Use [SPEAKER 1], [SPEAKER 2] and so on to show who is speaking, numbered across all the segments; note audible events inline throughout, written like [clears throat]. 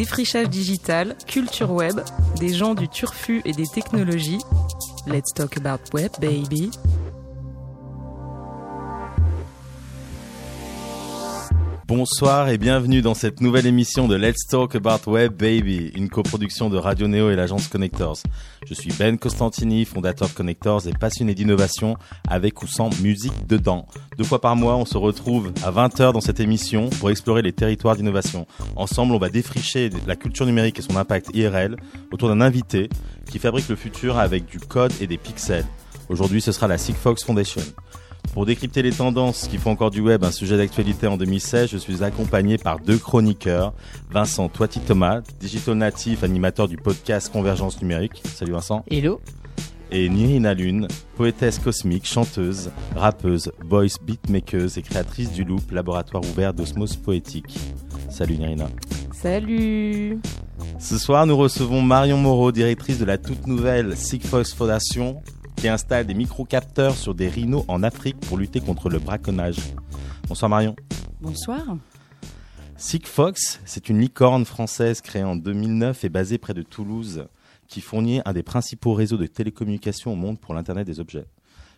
[SPEAKER 1] Défrichage digital, culture web, des gens du turfu et des technologies. Let's talk about web, baby.
[SPEAKER 2] Bonsoir et bienvenue dans cette nouvelle émission de Let's Talk About Web Baby, une coproduction de Radio Neo et l'agence Connectors. Je suis Ben Costantini, fondateur de Connectors et passionné d'innovation avec ou sans musique dedans. Deux fois par mois, on se retrouve à 20h dans cette émission pour explorer les territoires d'innovation. Ensemble, on va défricher la culture numérique et son impact IRL autour d'un invité qui fabrique le futur avec du code et des pixels. Aujourd'hui, ce sera la Sigfox Foundation. Pour décrypter les tendances qui font encore du web un sujet d'actualité en 2016, je suis accompagné par deux chroniqueurs. Vincent Toiti-Thomas, digital natif, animateur du podcast Convergence Numérique. Salut Vincent.
[SPEAKER 3] Hello.
[SPEAKER 2] Et Nirina Lune, poétesse cosmique, chanteuse, rappeuse, voice beatmakeuse et créatrice du Loop, laboratoire ouvert d'osmose poétique. Salut Nirina.
[SPEAKER 1] Salut.
[SPEAKER 2] Ce soir, nous recevons Marion Moreau, directrice de la toute nouvelle Sigfox Foundation, qui installe des microcapteurs sur des rhinos en Afrique pour lutter contre le braconnage. Bonsoir Marion.
[SPEAKER 3] Bonsoir.
[SPEAKER 2] Sigfox, c'est une licorne française créée en 2009 et basée près de Toulouse, qui fournit un des principaux réseaux de télécommunications au monde pour l'Internet des objets.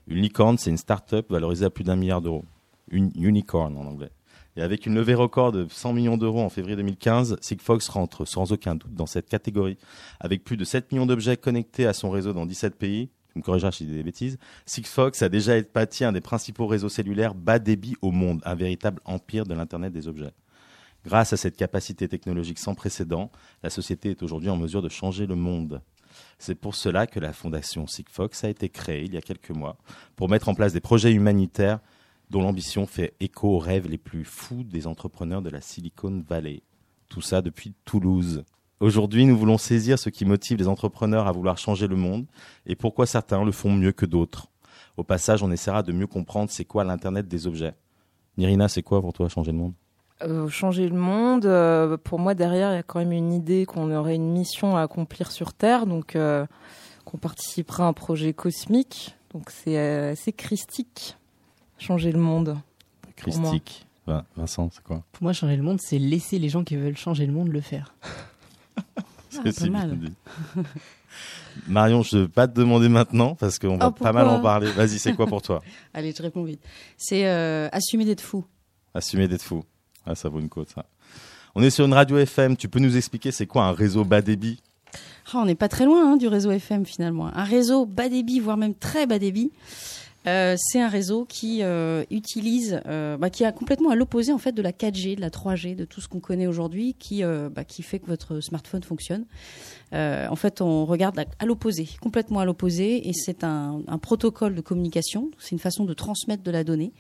[SPEAKER 2] Une licorne, c'est une start-up valorisée à plus d'un milliard d'euros. Une unicorn en anglais. Et avec une levée record de 100 millions d'euros en février 2015, Sigfox rentre sans aucun doute dans cette catégorie. Avec plus de 7 millions d'objets connectés à son réseau dans 17 pays, tu me corrigeras si dis des bêtises, Sigfox a déjà été un des principaux réseaux cellulaires bas débit au monde, un véritable empire de l'Internet des objets. Grâce à cette capacité technologique sans précédent, la société est aujourd'hui en mesure de changer le monde. C'est pour cela que la fondation Sigfox a été créée il y a quelques mois pour mettre en place des projets humanitaires dont l'ambition fait écho aux rêves les plus fous des entrepreneurs de la Silicon Valley. Tout ça depuis Toulouse. Aujourd'hui, nous voulons saisir ce qui motive les entrepreneurs à vouloir changer le monde et pourquoi certains le font mieux que d'autres. Au passage, on essaiera de mieux comprendre c'est quoi l'Internet des objets. Nirina, c'est quoi pour toi changer le monde?
[SPEAKER 1] Euh, changer le monde, euh, pour moi derrière il y a quand même une idée qu'on aurait une mission à accomplir sur Terre, donc euh, qu'on participera à un projet cosmique, donc c'est assez christique, changer le monde.
[SPEAKER 2] Christique. Vincent, c'est quoi?
[SPEAKER 3] Pour moi, changer le monde, c'est laisser les gens qui veulent changer le monde le faire.
[SPEAKER 2] C'est mal. Marion, je ne vais pas te demander maintenant parce qu'on va oh, pas mal en parler. Vas-y, c'est quoi pour toi [laughs]
[SPEAKER 3] Allez, je réponds vite. C'est euh, assumer d'être fou.
[SPEAKER 2] Assumer d'être fou. Ah, ça vaut une côte, ça. On est sur une radio FM. Tu peux nous expliquer c'est quoi un réseau bas débit?
[SPEAKER 3] Ah, On n'est pas très loin hein, du réseau FM finalement. Un réseau bas débit, voire même très bas débit, euh, c'est un réseau qui euh, utilise, euh, bah, qui est complètement à l'opposé en fait de la 4G, de la 3G, de tout ce qu'on connaît aujourd'hui, qui bah, qui fait que votre smartphone fonctionne. en fait, on regarde à, l'opposé, complètement à l'opposé, et c'est un, un, protocole de communication. C'est une façon de transmettre de la donnée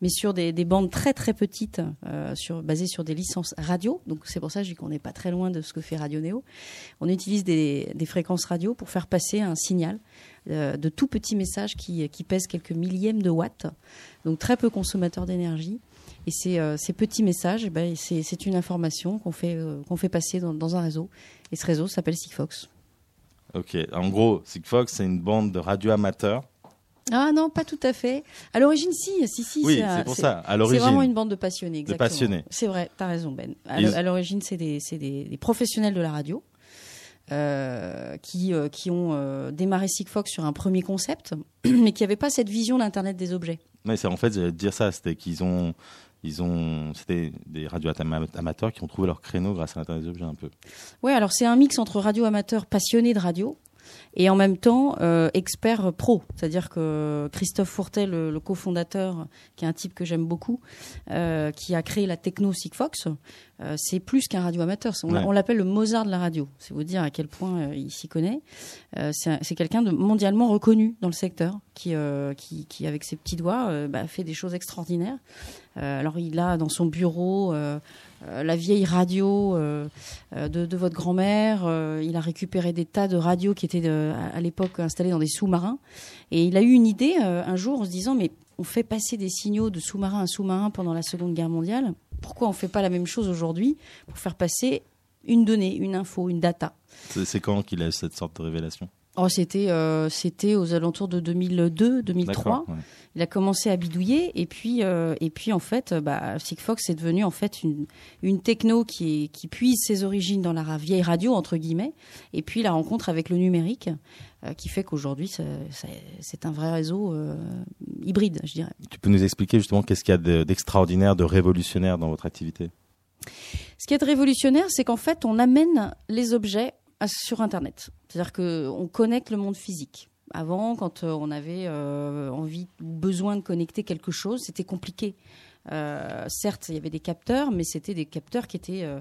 [SPEAKER 3] mais sur des, bandes très très petites, euh, basées sur des licences radio. Donc c'est pour ça que je dis qu'on n'est pas très loin de ce que fait Radio Néo. On utilise des, fréquences radio pour faire passer un signal euh, de tout petits messages qui, qui pèsent quelques millièmes de watts, donc très peu consommateurs d'énergie. Et ces, euh, petits messages, eh ben, c'est une information qu'on fait, passer dans, dans, un réseau. Et ce réseau s'appelle Sigfox.
[SPEAKER 2] Ok, en gros, Sigfox, c'est une bande de radio amateurs
[SPEAKER 3] ah non, pas tout à fait. À l'origine, si, si, si.
[SPEAKER 2] Oui, c'est pour ça. À l'origine.
[SPEAKER 3] C'est vraiment une bande de passionnés.
[SPEAKER 2] De passionnés.
[SPEAKER 3] C'est vrai, tu as raison, Ben. À l'origine, c'est des, des, professionnels de la radio. Euh, qui, euh, qui ont euh, démarré Sigfox sur un premier concept, [clears throat] mais qui n'avaient pas cette vision d'Internet des objets.
[SPEAKER 2] Oui, c'est en fait, j'allais dire ça, c'était qu'ils ont, ils ont, c'était des radios amateurs qui ont trouvé leur créneau grâce à l'Internet des objets un peu.
[SPEAKER 3] Oui, alors c'est un mix entre radio amateurs passionnés de radio et en même temps euh, expert pro. C'est-à-dire que Christophe Fourtel, le, cofondateur, qui est un type que j'aime beaucoup, euh, qui a créé la techno Sigfox, euh, c'est plus qu'un radio amateur. On, l'appelle le Mozart de la radio. C'est vous dire à quel point il s'y connaît. c'est quelqu'un de mondialement reconnu dans le secteur, qui, qui, qui, avec ses petits doigts, bah, fait des choses extraordinaires. alors il a dans son bureau euh, la vieille radio euh, euh, de, votre grand-mère. il a récupéré des tas de radios qui étaient à, l'époque installées dans des sous-marins. Et il a eu une idée un jour en se disant mais on fait passer des signaux de sous-marin à sous-marin pendant la Seconde Guerre mondiale. Pourquoi on ne fait pas la même chose aujourd'hui pour faire passer une donnée, une info, une data?
[SPEAKER 2] C'est quand qu'il a eu cette sorte de révélation?
[SPEAKER 3] Oh, c'était euh, c'était aux alentours de 2002, 2003.
[SPEAKER 2] D'accord, ouais.
[SPEAKER 3] Il a commencé à bidouiller et puis euh, et puis en fait, euh, bah, Sigfox est devenu en fait une une techno qui est, qui puise ses origines dans la vieille radio entre guillemets et puis la rencontre avec le numérique euh, qui fait qu'aujourd'hui ça- ça- c'est un vrai réseau euh, hybride, je dirais.
[SPEAKER 2] Tu peux nous expliquer justement qu'est-ce qu'il y a de- d'extraordinaire, de révolutionnaire dans votre activité?
[SPEAKER 3] Ce qui est révolutionnaire, c'est qu'en fait, on amène les objets sur Internet. C'est-à-dire qu'on connecte le monde physique. Avant, quand euh, on avait euh, envie ou besoin de connecter quelque chose, c'était compliqué. Euh, certes, il y avait des capteurs, mais c'était des capteurs qui étaient euh,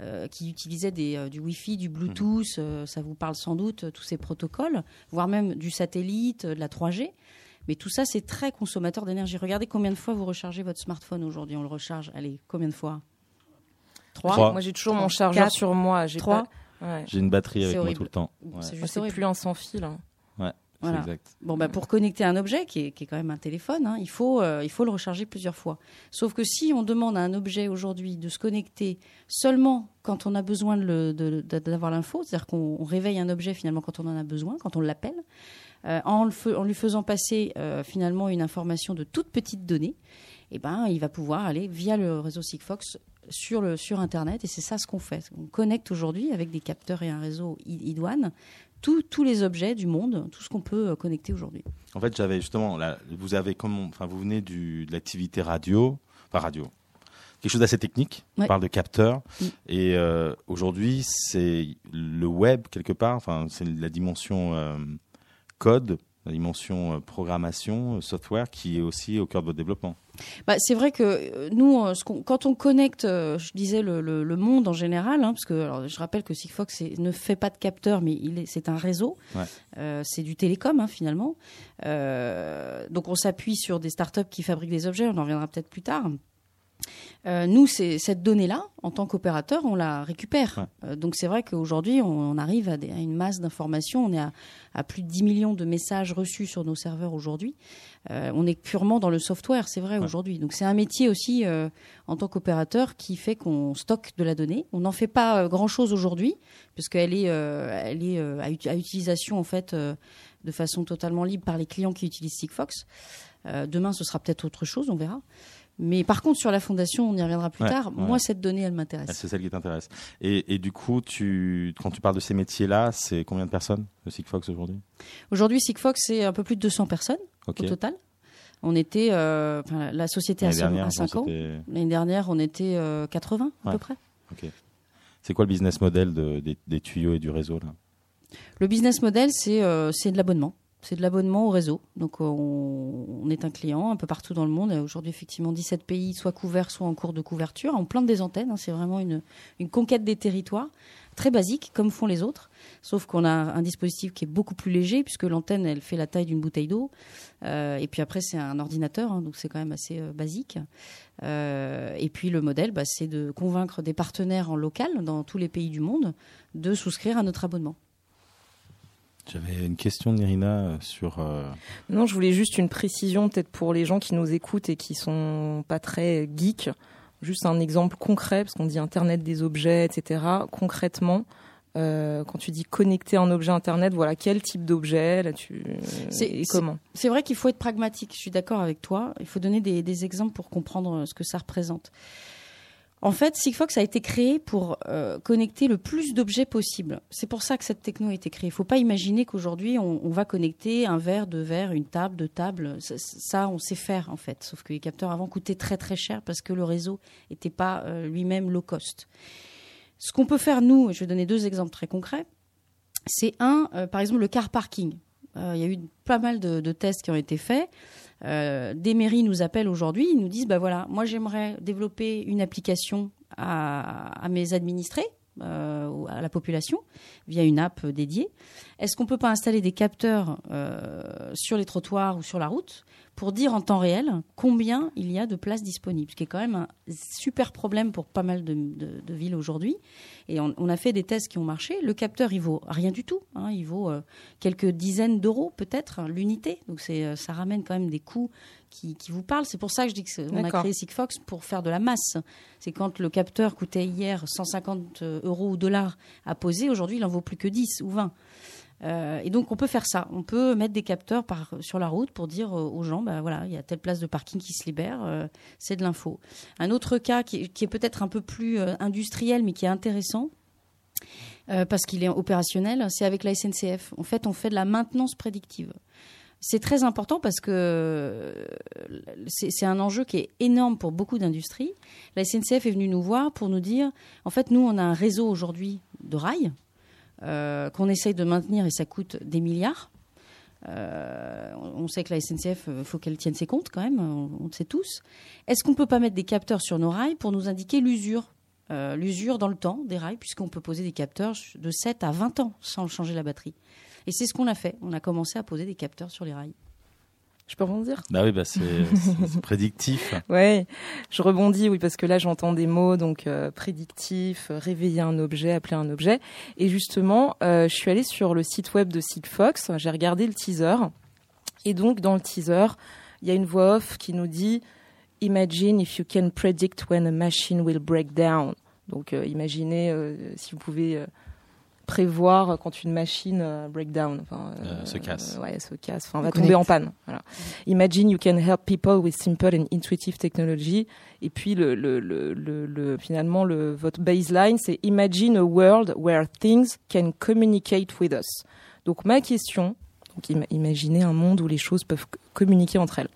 [SPEAKER 3] euh, qui utilisaient des, euh, du Wi-Fi, du Bluetooth, euh, ça vous parle sans doute, euh, tous ces protocoles, voire même du satellite, euh, de la 3G. Mais tout ça, c'est très consommateur d'énergie. Regardez combien de fois vous rechargez votre smartphone aujourd'hui. On le recharge, allez, combien de fois? Trois?
[SPEAKER 2] Trois.
[SPEAKER 1] Moi, j'ai toujours mon chargeur sur moi. J'ai pas... ouais.
[SPEAKER 2] J'ai une batterie avec moi tout le temps. Ouais,
[SPEAKER 3] C'est juste
[SPEAKER 1] plus un sans fil. hein.
[SPEAKER 2] c'est
[SPEAKER 3] Voilà.
[SPEAKER 2] exact.
[SPEAKER 3] Bon, bah, pour connecter un objet, qui est, qui est quand même un téléphone, hein, il, faut, euh, il faut le recharger plusieurs fois. Sauf que si on demande à un objet aujourd'hui de se connecter seulement quand on a besoin de le- de- de- d'avoir l'info, c'est-à-dire qu'on on réveille un objet finalement quand on en a besoin, quand on l'appelle, euh, en lui faisant passer euh, finalement une information de toute petite donnée, eh ben, il va pouvoir aller via le réseau Sigfox sur, le, sur Internet. Et c'est ça ce qu'on fait. On connecte aujourd'hui avec des capteurs et un réseau I- iDouane tous- les objets du monde, tout ce qu'on peut euh, connecter aujourd'hui.
[SPEAKER 2] En fait, j'avais justement, là, vous avez comme, enfin, vous venez du, de l'activité radio, enfin radio, quelque chose d'assez technique. On parle de capteurs.
[SPEAKER 3] Mm.
[SPEAKER 2] Et euh, aujourd'hui, c'est le web quelque part. Enfin, c'est la dimension euh, code, la dimension euh, programmation, euh, software, qui est aussi au cœur de votre développement.
[SPEAKER 3] Bah, c'est vrai que euh, nous, quand on connecte, je disais le, le- le monde en général, hein, parce que alors, je rappelle que Sigfox ne fait pas de capteur, mais c'est un réseau.
[SPEAKER 2] Ouais.
[SPEAKER 3] Euh, c'est du télécom hein, finalement. Euh, donc on s'appuie sur des startups qui fabriquent des objets. On en reviendra peut-être plus tard. Euh, nous, cette donnée-là, en tant qu'opérateur, on la récupère.
[SPEAKER 2] Ouais.
[SPEAKER 3] Euh, donc c'est vrai qu'aujourd'hui, on, on arrive à, des- à une masse d'informations. On est à, à plus de 10 millions de messages reçus sur nos serveurs aujourd'hui. Euh, on est purement dans le software, c'est vrai
[SPEAKER 2] Ouais.
[SPEAKER 3] aujourd'hui. Donc c'est un métier aussi en tant qu'opérateur qui fait qu'on stocke de la donnée. On n'en fait pas grand-chose aujourd'hui puisqu'elle est, elle est à, ut- à utilisation en fait de façon totalement libre par les clients qui utilisent Sigfox. Demain, ce sera peut-être autre chose, on verra. Mais par contre, sur la fondation, on y reviendra plus
[SPEAKER 2] Ouais,
[SPEAKER 3] tard.
[SPEAKER 2] ouais.
[SPEAKER 3] Moi, cette donnée, elle m'intéresse.
[SPEAKER 2] C'est celle qui t'intéresse. Et, et du coup, tu, quand tu parles de ces métiers-là, c'est combien de personnes, le Sigfox aujourd'hui?
[SPEAKER 3] Aujourd'hui, Sigfox, c'est un peu plus de 200 personnes au total. On était, euh, la- société a
[SPEAKER 2] L'année dernière,
[SPEAKER 3] 5
[SPEAKER 2] bon,
[SPEAKER 3] ans. L'année dernière, on était euh, 80 à
[SPEAKER 2] Ouais.
[SPEAKER 3] peu près.
[SPEAKER 2] C'est quoi le business model de- des, des tuyaux et du réseau là?
[SPEAKER 3] Le business model, c'est euh, c'est de l'abonnement. C'est de l'abonnement au réseau. Donc, euh, on, est un client un peu partout dans le monde. Aujourd'hui, effectivement, 17 pays, soit couverts, soit en cours de couverture. On plante des antennes. hein. C'est vraiment une, conquête des territoires. Très basique, comme font les autres. Sauf qu'on a un dispositif qui est beaucoup plus léger, puisque l'antenne, elle fait la taille d'une bouteille d'eau. Euh, et puis après, c'est un ordinateur. hein, donc, c'est quand même assez euh, basique. Et puis, le modèle, bah, c'est de convaincre des partenaires en local, dans tous les pays du monde, de souscrire à notre abonnement.
[SPEAKER 2] J'avais une question d'Irina euh, sur. euh,
[SPEAKER 1] Non, je voulais juste une précision, peut-être pour les gens qui nous écoutent et qui sont pas très geeks. Juste un exemple concret, parce qu'on dit Internet des objets, etc. Concrètement, euh, quand tu dis connecter un objet Internet, voilà, quel type d'objet là tu
[SPEAKER 3] C'est-
[SPEAKER 1] et
[SPEAKER 3] c'est-
[SPEAKER 1] comment?
[SPEAKER 3] C'est vrai qu'il faut être pragmatique, je suis d'accord avec toi. Il faut donner des, des exemples pour comprendre ce que ça représente. En fait, Sigfox a été créé pour euh, connecter le plus d'objets possible. C'est pour ça que cette techno a été créée. Il ne faut pas imaginer qu'aujourd'hui, on, va connecter un verre, deux verres, une table, deux tables. Ça, on sait faire, en fait. Sauf que les capteurs avant coûtaient très, très cher parce que le réseau n'était pas euh, lui-même low cost. Ce qu'on peut faire, nous, je vais donner deux exemples très concrets. C'est un, euh, par exemple, le car parking. Il y a eu pas mal de tests qui ont été faits. Euh, des mairies nous appellent aujourd'hui, ils nous disent bah voilà, moi j'aimerais développer une application à, mes administrés, euh, à la population, via une app dédiée. Est-ce qu'on peut pas installer des capteurs euh, sur les trottoirs ou sur la route pour dire en temps réel combien il y a de places disponibles, ce qui est quand même un super problème pour pas mal de, de- de villes aujourd'hui. Et on, on a fait des tests qui ont marché. Le capteur, il vaut rien du tout. hein. il vaut euh, quelques dizaines d'euros peut-être l'unité. Donc c'est, euh, ça ramène quand même des coûts qui, qui vous parlent. C'est pour ça que je dis qu'on a créé Sigfox pour faire de la masse. C'est quand le capteur coûtait hier 150 euros ou dollars à poser, aujourd'hui il en vaut plus que 10 ou 20. Euh, et donc on peut faire ça. On peut mettre des capteurs sur la route pour dire aux gens, bah voilà, il y a telle place de parking qui se libère, euh, c'est de l'info. Un autre cas qui, est peut-être un peu plus euh, industriel, mais qui est intéressant. euh, parce qu'il est opérationnel, c'est avec la SNCF. En fait, on fait de la maintenance prédictive. C'est très important parce que euh, c'est un enjeu qui est énorme pour beaucoup d'industries. La SNCF est venue nous voir pour nous dire, en fait, nous, on a un réseau aujourd'hui de rails euh, qu'on essaye de maintenir et ça coûte des milliards. Euh, on sait que la SNCF, il faut qu'elle tienne ses comptes quand même, on, le sait tous. Est-ce qu'on peut pas mettre des capteurs sur nos rails pour nous indiquer l'usure euh, L'usure dans le temps des rails, puisqu'on peut poser des capteurs de 7 à 20 ans sans changer la batterie? Et c'est ce qu'on a fait. On a commencé à poser des capteurs sur les rails.
[SPEAKER 1] Je peux rebondir?
[SPEAKER 2] Bah oui, bah [laughs] c'est prédictif.
[SPEAKER 1] Ouais, je rebondis, oui, parce que là j'entends des mots donc euh, prédictifs, euh, réveiller un objet, appeler un objet, et justement, euh, je suis allée sur le site web de Sigfox, j'ai regardé le teaser, et donc dans le teaser, il y a une voix off qui nous dit Imagine if you can predict when a machine will break down. Donc euh, imaginez si vous pouvez prévoir quand une machine euh, break down, enfin,
[SPEAKER 2] Euh, se casse.
[SPEAKER 1] ouais, se casse, enfin va tomber en panne. Voilà. Imagine you can help people with simple and intuitive technology. Et puis le, le, le, le, le- finalement le votre baseline c'est Imagine a world where things can communicate with us. Donc ma question, donc ima- imaginez un monde où les choses peuvent communiquer entre elles.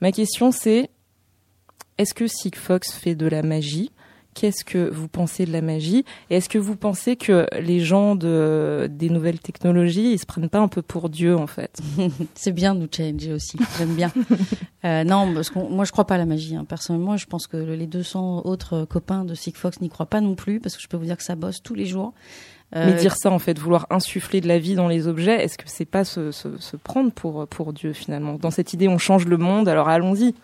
[SPEAKER 1] Ma question c'est est-ce que Sigfox fait de la magie? Qu'est-ce que vous pensez de la magie Et est-ce que vous pensez que les gens de, des nouvelles technologies, ils se prennent pas un peu pour Dieu en fait? [laughs]
[SPEAKER 3] C'est bien de nous challenger aussi. J'aime bien. Euh, non, parce que moi, je crois pas à la magie. hein. Personnellement, je pense que les 200 autres copains de Sigfox n'y croient pas non plus, parce que je peux vous dire que ça bosse tous les jours. Euh,
[SPEAKER 1] Mais dire ça, en fait, vouloir insuffler de la vie dans les objets, est-ce que c'est pas se, se, se prendre pour, pour Dieu finalement? Dans cette idée, on change le monde, alors allons-y.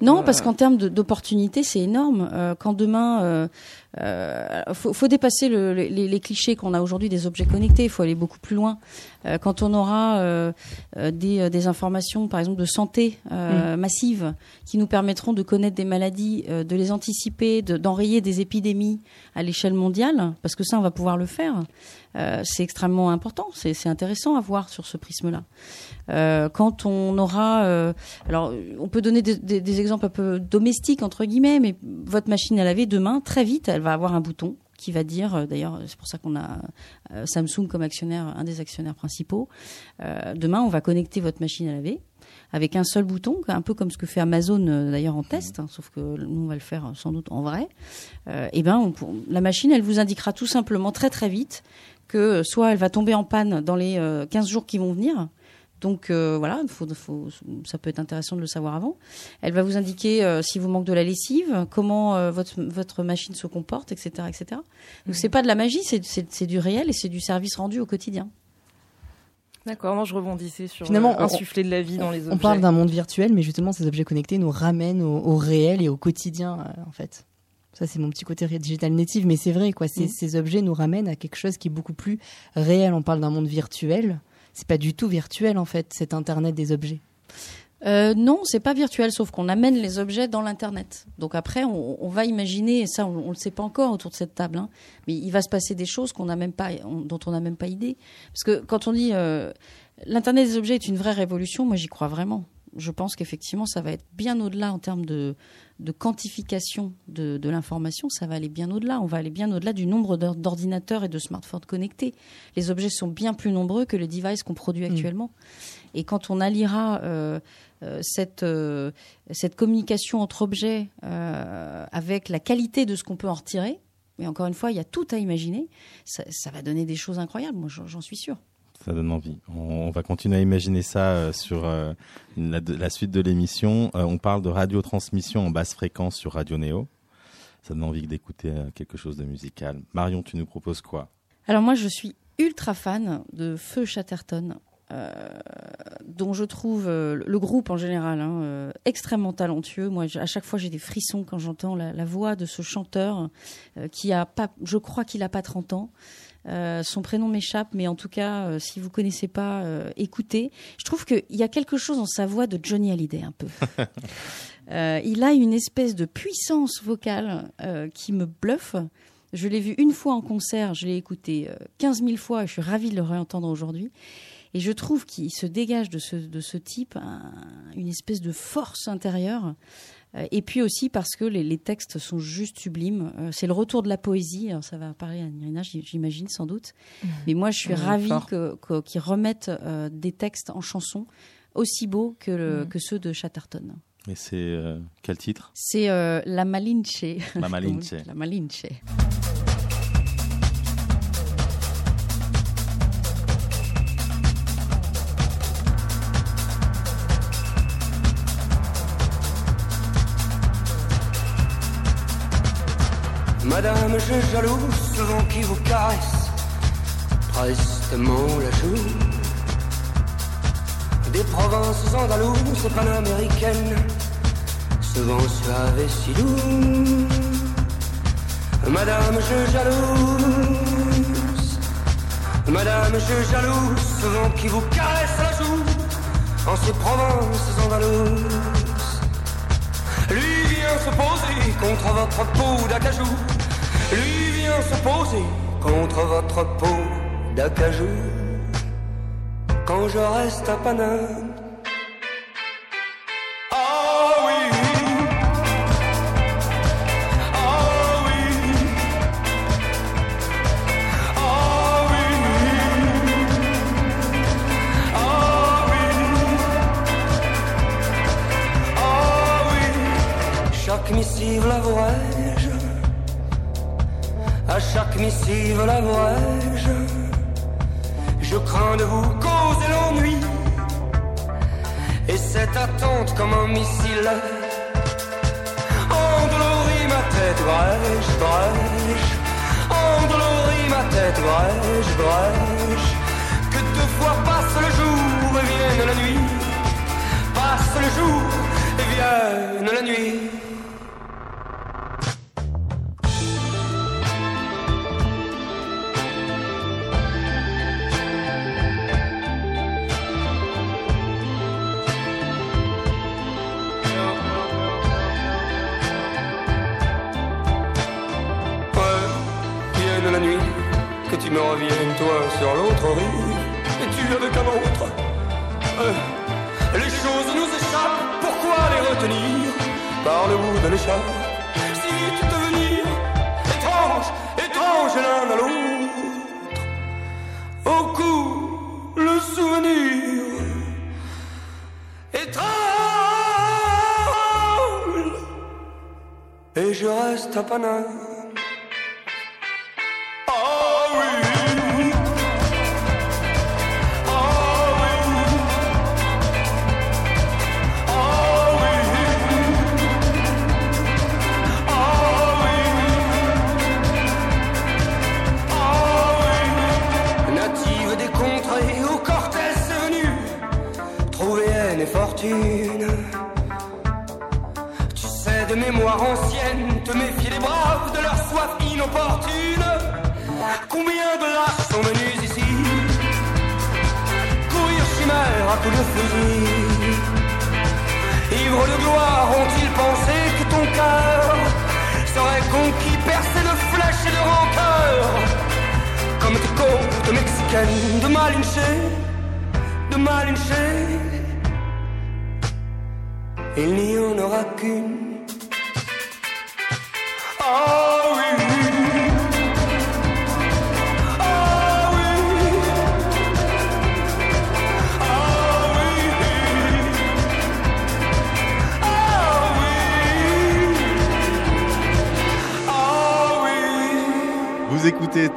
[SPEAKER 3] Non, parce qu'en termes d'opportunités, c'est énorme. Euh, quand demain, euh, euh, faut, faut dépasser le- le- les, les clichés qu'on a aujourd'hui des objets connectés. Il faut aller beaucoup plus loin. Euh, quand on aura euh, des, des informations, par exemple de santé euh, massive, qui nous permettront de connaître des maladies, de les anticiper, de- d'enrayer des épidémies à l'échelle mondiale, parce que ça, on va pouvoir le faire. Euh, c'est extrêmement important. C'est intéressant à voir sur ce prisme-là. Euh, quand on aura euh, alors, on peut donner des, des- des exemples un peu domestiques entre guillemets, mais votre machine à laver demain, très vite, elle va avoir un bouton qui va dire, d'ailleurs, c'est pour ça qu'on a Samsung comme actionnaire, un des actionnaires principaux. Euh, demain, on va connecter votre machine à laver avec un seul bouton, un peu comme ce que fait Amazon d'ailleurs en test, hein, sauf que nous on va le faire sans doute en vrai. Euh, et ben, on pour- la machine, elle vous indiquera tout simplement très très vite que euh, soit elle va tomber en panne dans les euh, 15 jours qui vont venir. Donc euh, voilà, faut, faut, ça peut être intéressant de le savoir avant. Elle va vous indiquer euh, si vous manque de la lessive, comment euh, votre, votre machine se comporte, etc. etc. Donc c'est pas de la magie, c'est c'est- c'est du réel et c'est du service rendu au quotidien.
[SPEAKER 1] D'accord, non, je rebondissais sur
[SPEAKER 4] Finalement,
[SPEAKER 1] euh,
[SPEAKER 4] on-
[SPEAKER 1] insuffler de la vie dans les objets.
[SPEAKER 4] On parle d'un monde virtuel, mais justement, ces objets connectés nous ramènent au, au réel et au quotidien, euh, en fait. Ça, c'est mon petit côté digital native, mais c'est vrai, quoi. Ces,
[SPEAKER 3] Mm.
[SPEAKER 4] ces objets nous ramènent à quelque chose qui est beaucoup plus réel. On parle d'un monde virtuel. C'est pas du tout virtuel, en fait, cet Internet des objets.
[SPEAKER 3] Euh, non, c'est pas virtuel, sauf qu'on amène les objets dans l'internet. Donc après, on, on va imaginer, et ça, on, on le sait pas encore autour de cette table, hein, mais il va se passer des choses qu'on n'a même pas, on- dont on n'a même pas idée. Parce que quand on dit euh, l'internet des objets est une vraie révolution, moi j'y crois vraiment. Je pense qu'effectivement, ça va être bien au-delà en termes de, de quantification de, de l'information. Ça va aller bien au-delà. On va aller bien au-delà du nombre d'or- d'ordinateurs et de smartphones connectés. Les objets sont bien plus nombreux que les devices qu'on produit actuellement. Et quand on alliera euh, euh, cette, euh, cette communication entre objets euh, avec la qualité de ce qu'on peut en retirer, mais encore une fois, il y a tout à imaginer, ça, ça va donner des choses incroyables, moi j'en j'en suis sûre.
[SPEAKER 2] Ça donne envie. On, va continuer à imaginer ça euh, sur euh, la, suite de l'émission. Euh, on parle de radiotransmission en basse fréquence sur Radio Néo. Ça donne envie d'écouter quelque chose de musical. Marion, tu nous proposes quoi?
[SPEAKER 3] Alors moi je suis ultra fan de Feu Chatterton. dont je trouve le groupe en général hein, extrêmement talentueux. Moi, à chaque fois, j'ai des frissons quand j'entends la, la voix de ce chanteur qui a pas, je crois qu'il a pas 30 ans. Euh, son prénom m'échappe, mais en tout cas, euh, si vous connaissez pas, euh, écoutez. Je trouve qu'il y a quelque chose dans sa voix de Johnny Hallyday un peu. [laughs] Il a une espèce de puissance vocale qui me bluffe. Je l'ai vu une fois en concert, je l'ai écouté 15 000 fois et je suis ravie de le réentendre aujourd'hui. Et je trouve qu'il se dégage de ce, de ce type une espèce de force intérieure. Euh, et puis aussi parce que les, textes sont juste sublimes. Euh, c'est le retour de la poésie. ça va parler à Nirina, j'imagine sans doute. Mmh. Mais moi, je suis ravie qu'ils remettent euh, des textes en chansons aussi beaux que, mmh. que ceux de Chatterton.
[SPEAKER 2] Et c'est quel titre?
[SPEAKER 3] C'est La Malinche.
[SPEAKER 2] La [laughs] Malinche.
[SPEAKER 3] La Malinche.
[SPEAKER 5] Madame, je jaloux ce vent qui vous caresse prestement la joue. Des provinces andalouses et panaméricaines, ce vent suave et si doux. Madame, je jalouse. Madame, je jalouse ce vent qui vous caresse la joue en ces provinces andalouses. Lui vient se poser contre votre peau d'acajou lui vient se poser contre votre peau d'acajou. Quand je reste à Paname, chaque missive la je Je crains de vous causer l'ennui. Et cette attente comme un missile endolorit ma tête, brèche, brèche. Endolorit ma tête, brèche, brèche. Que deux fois passe le jour et vienne la nuit. Passe le jour et vienne la nuit. Reste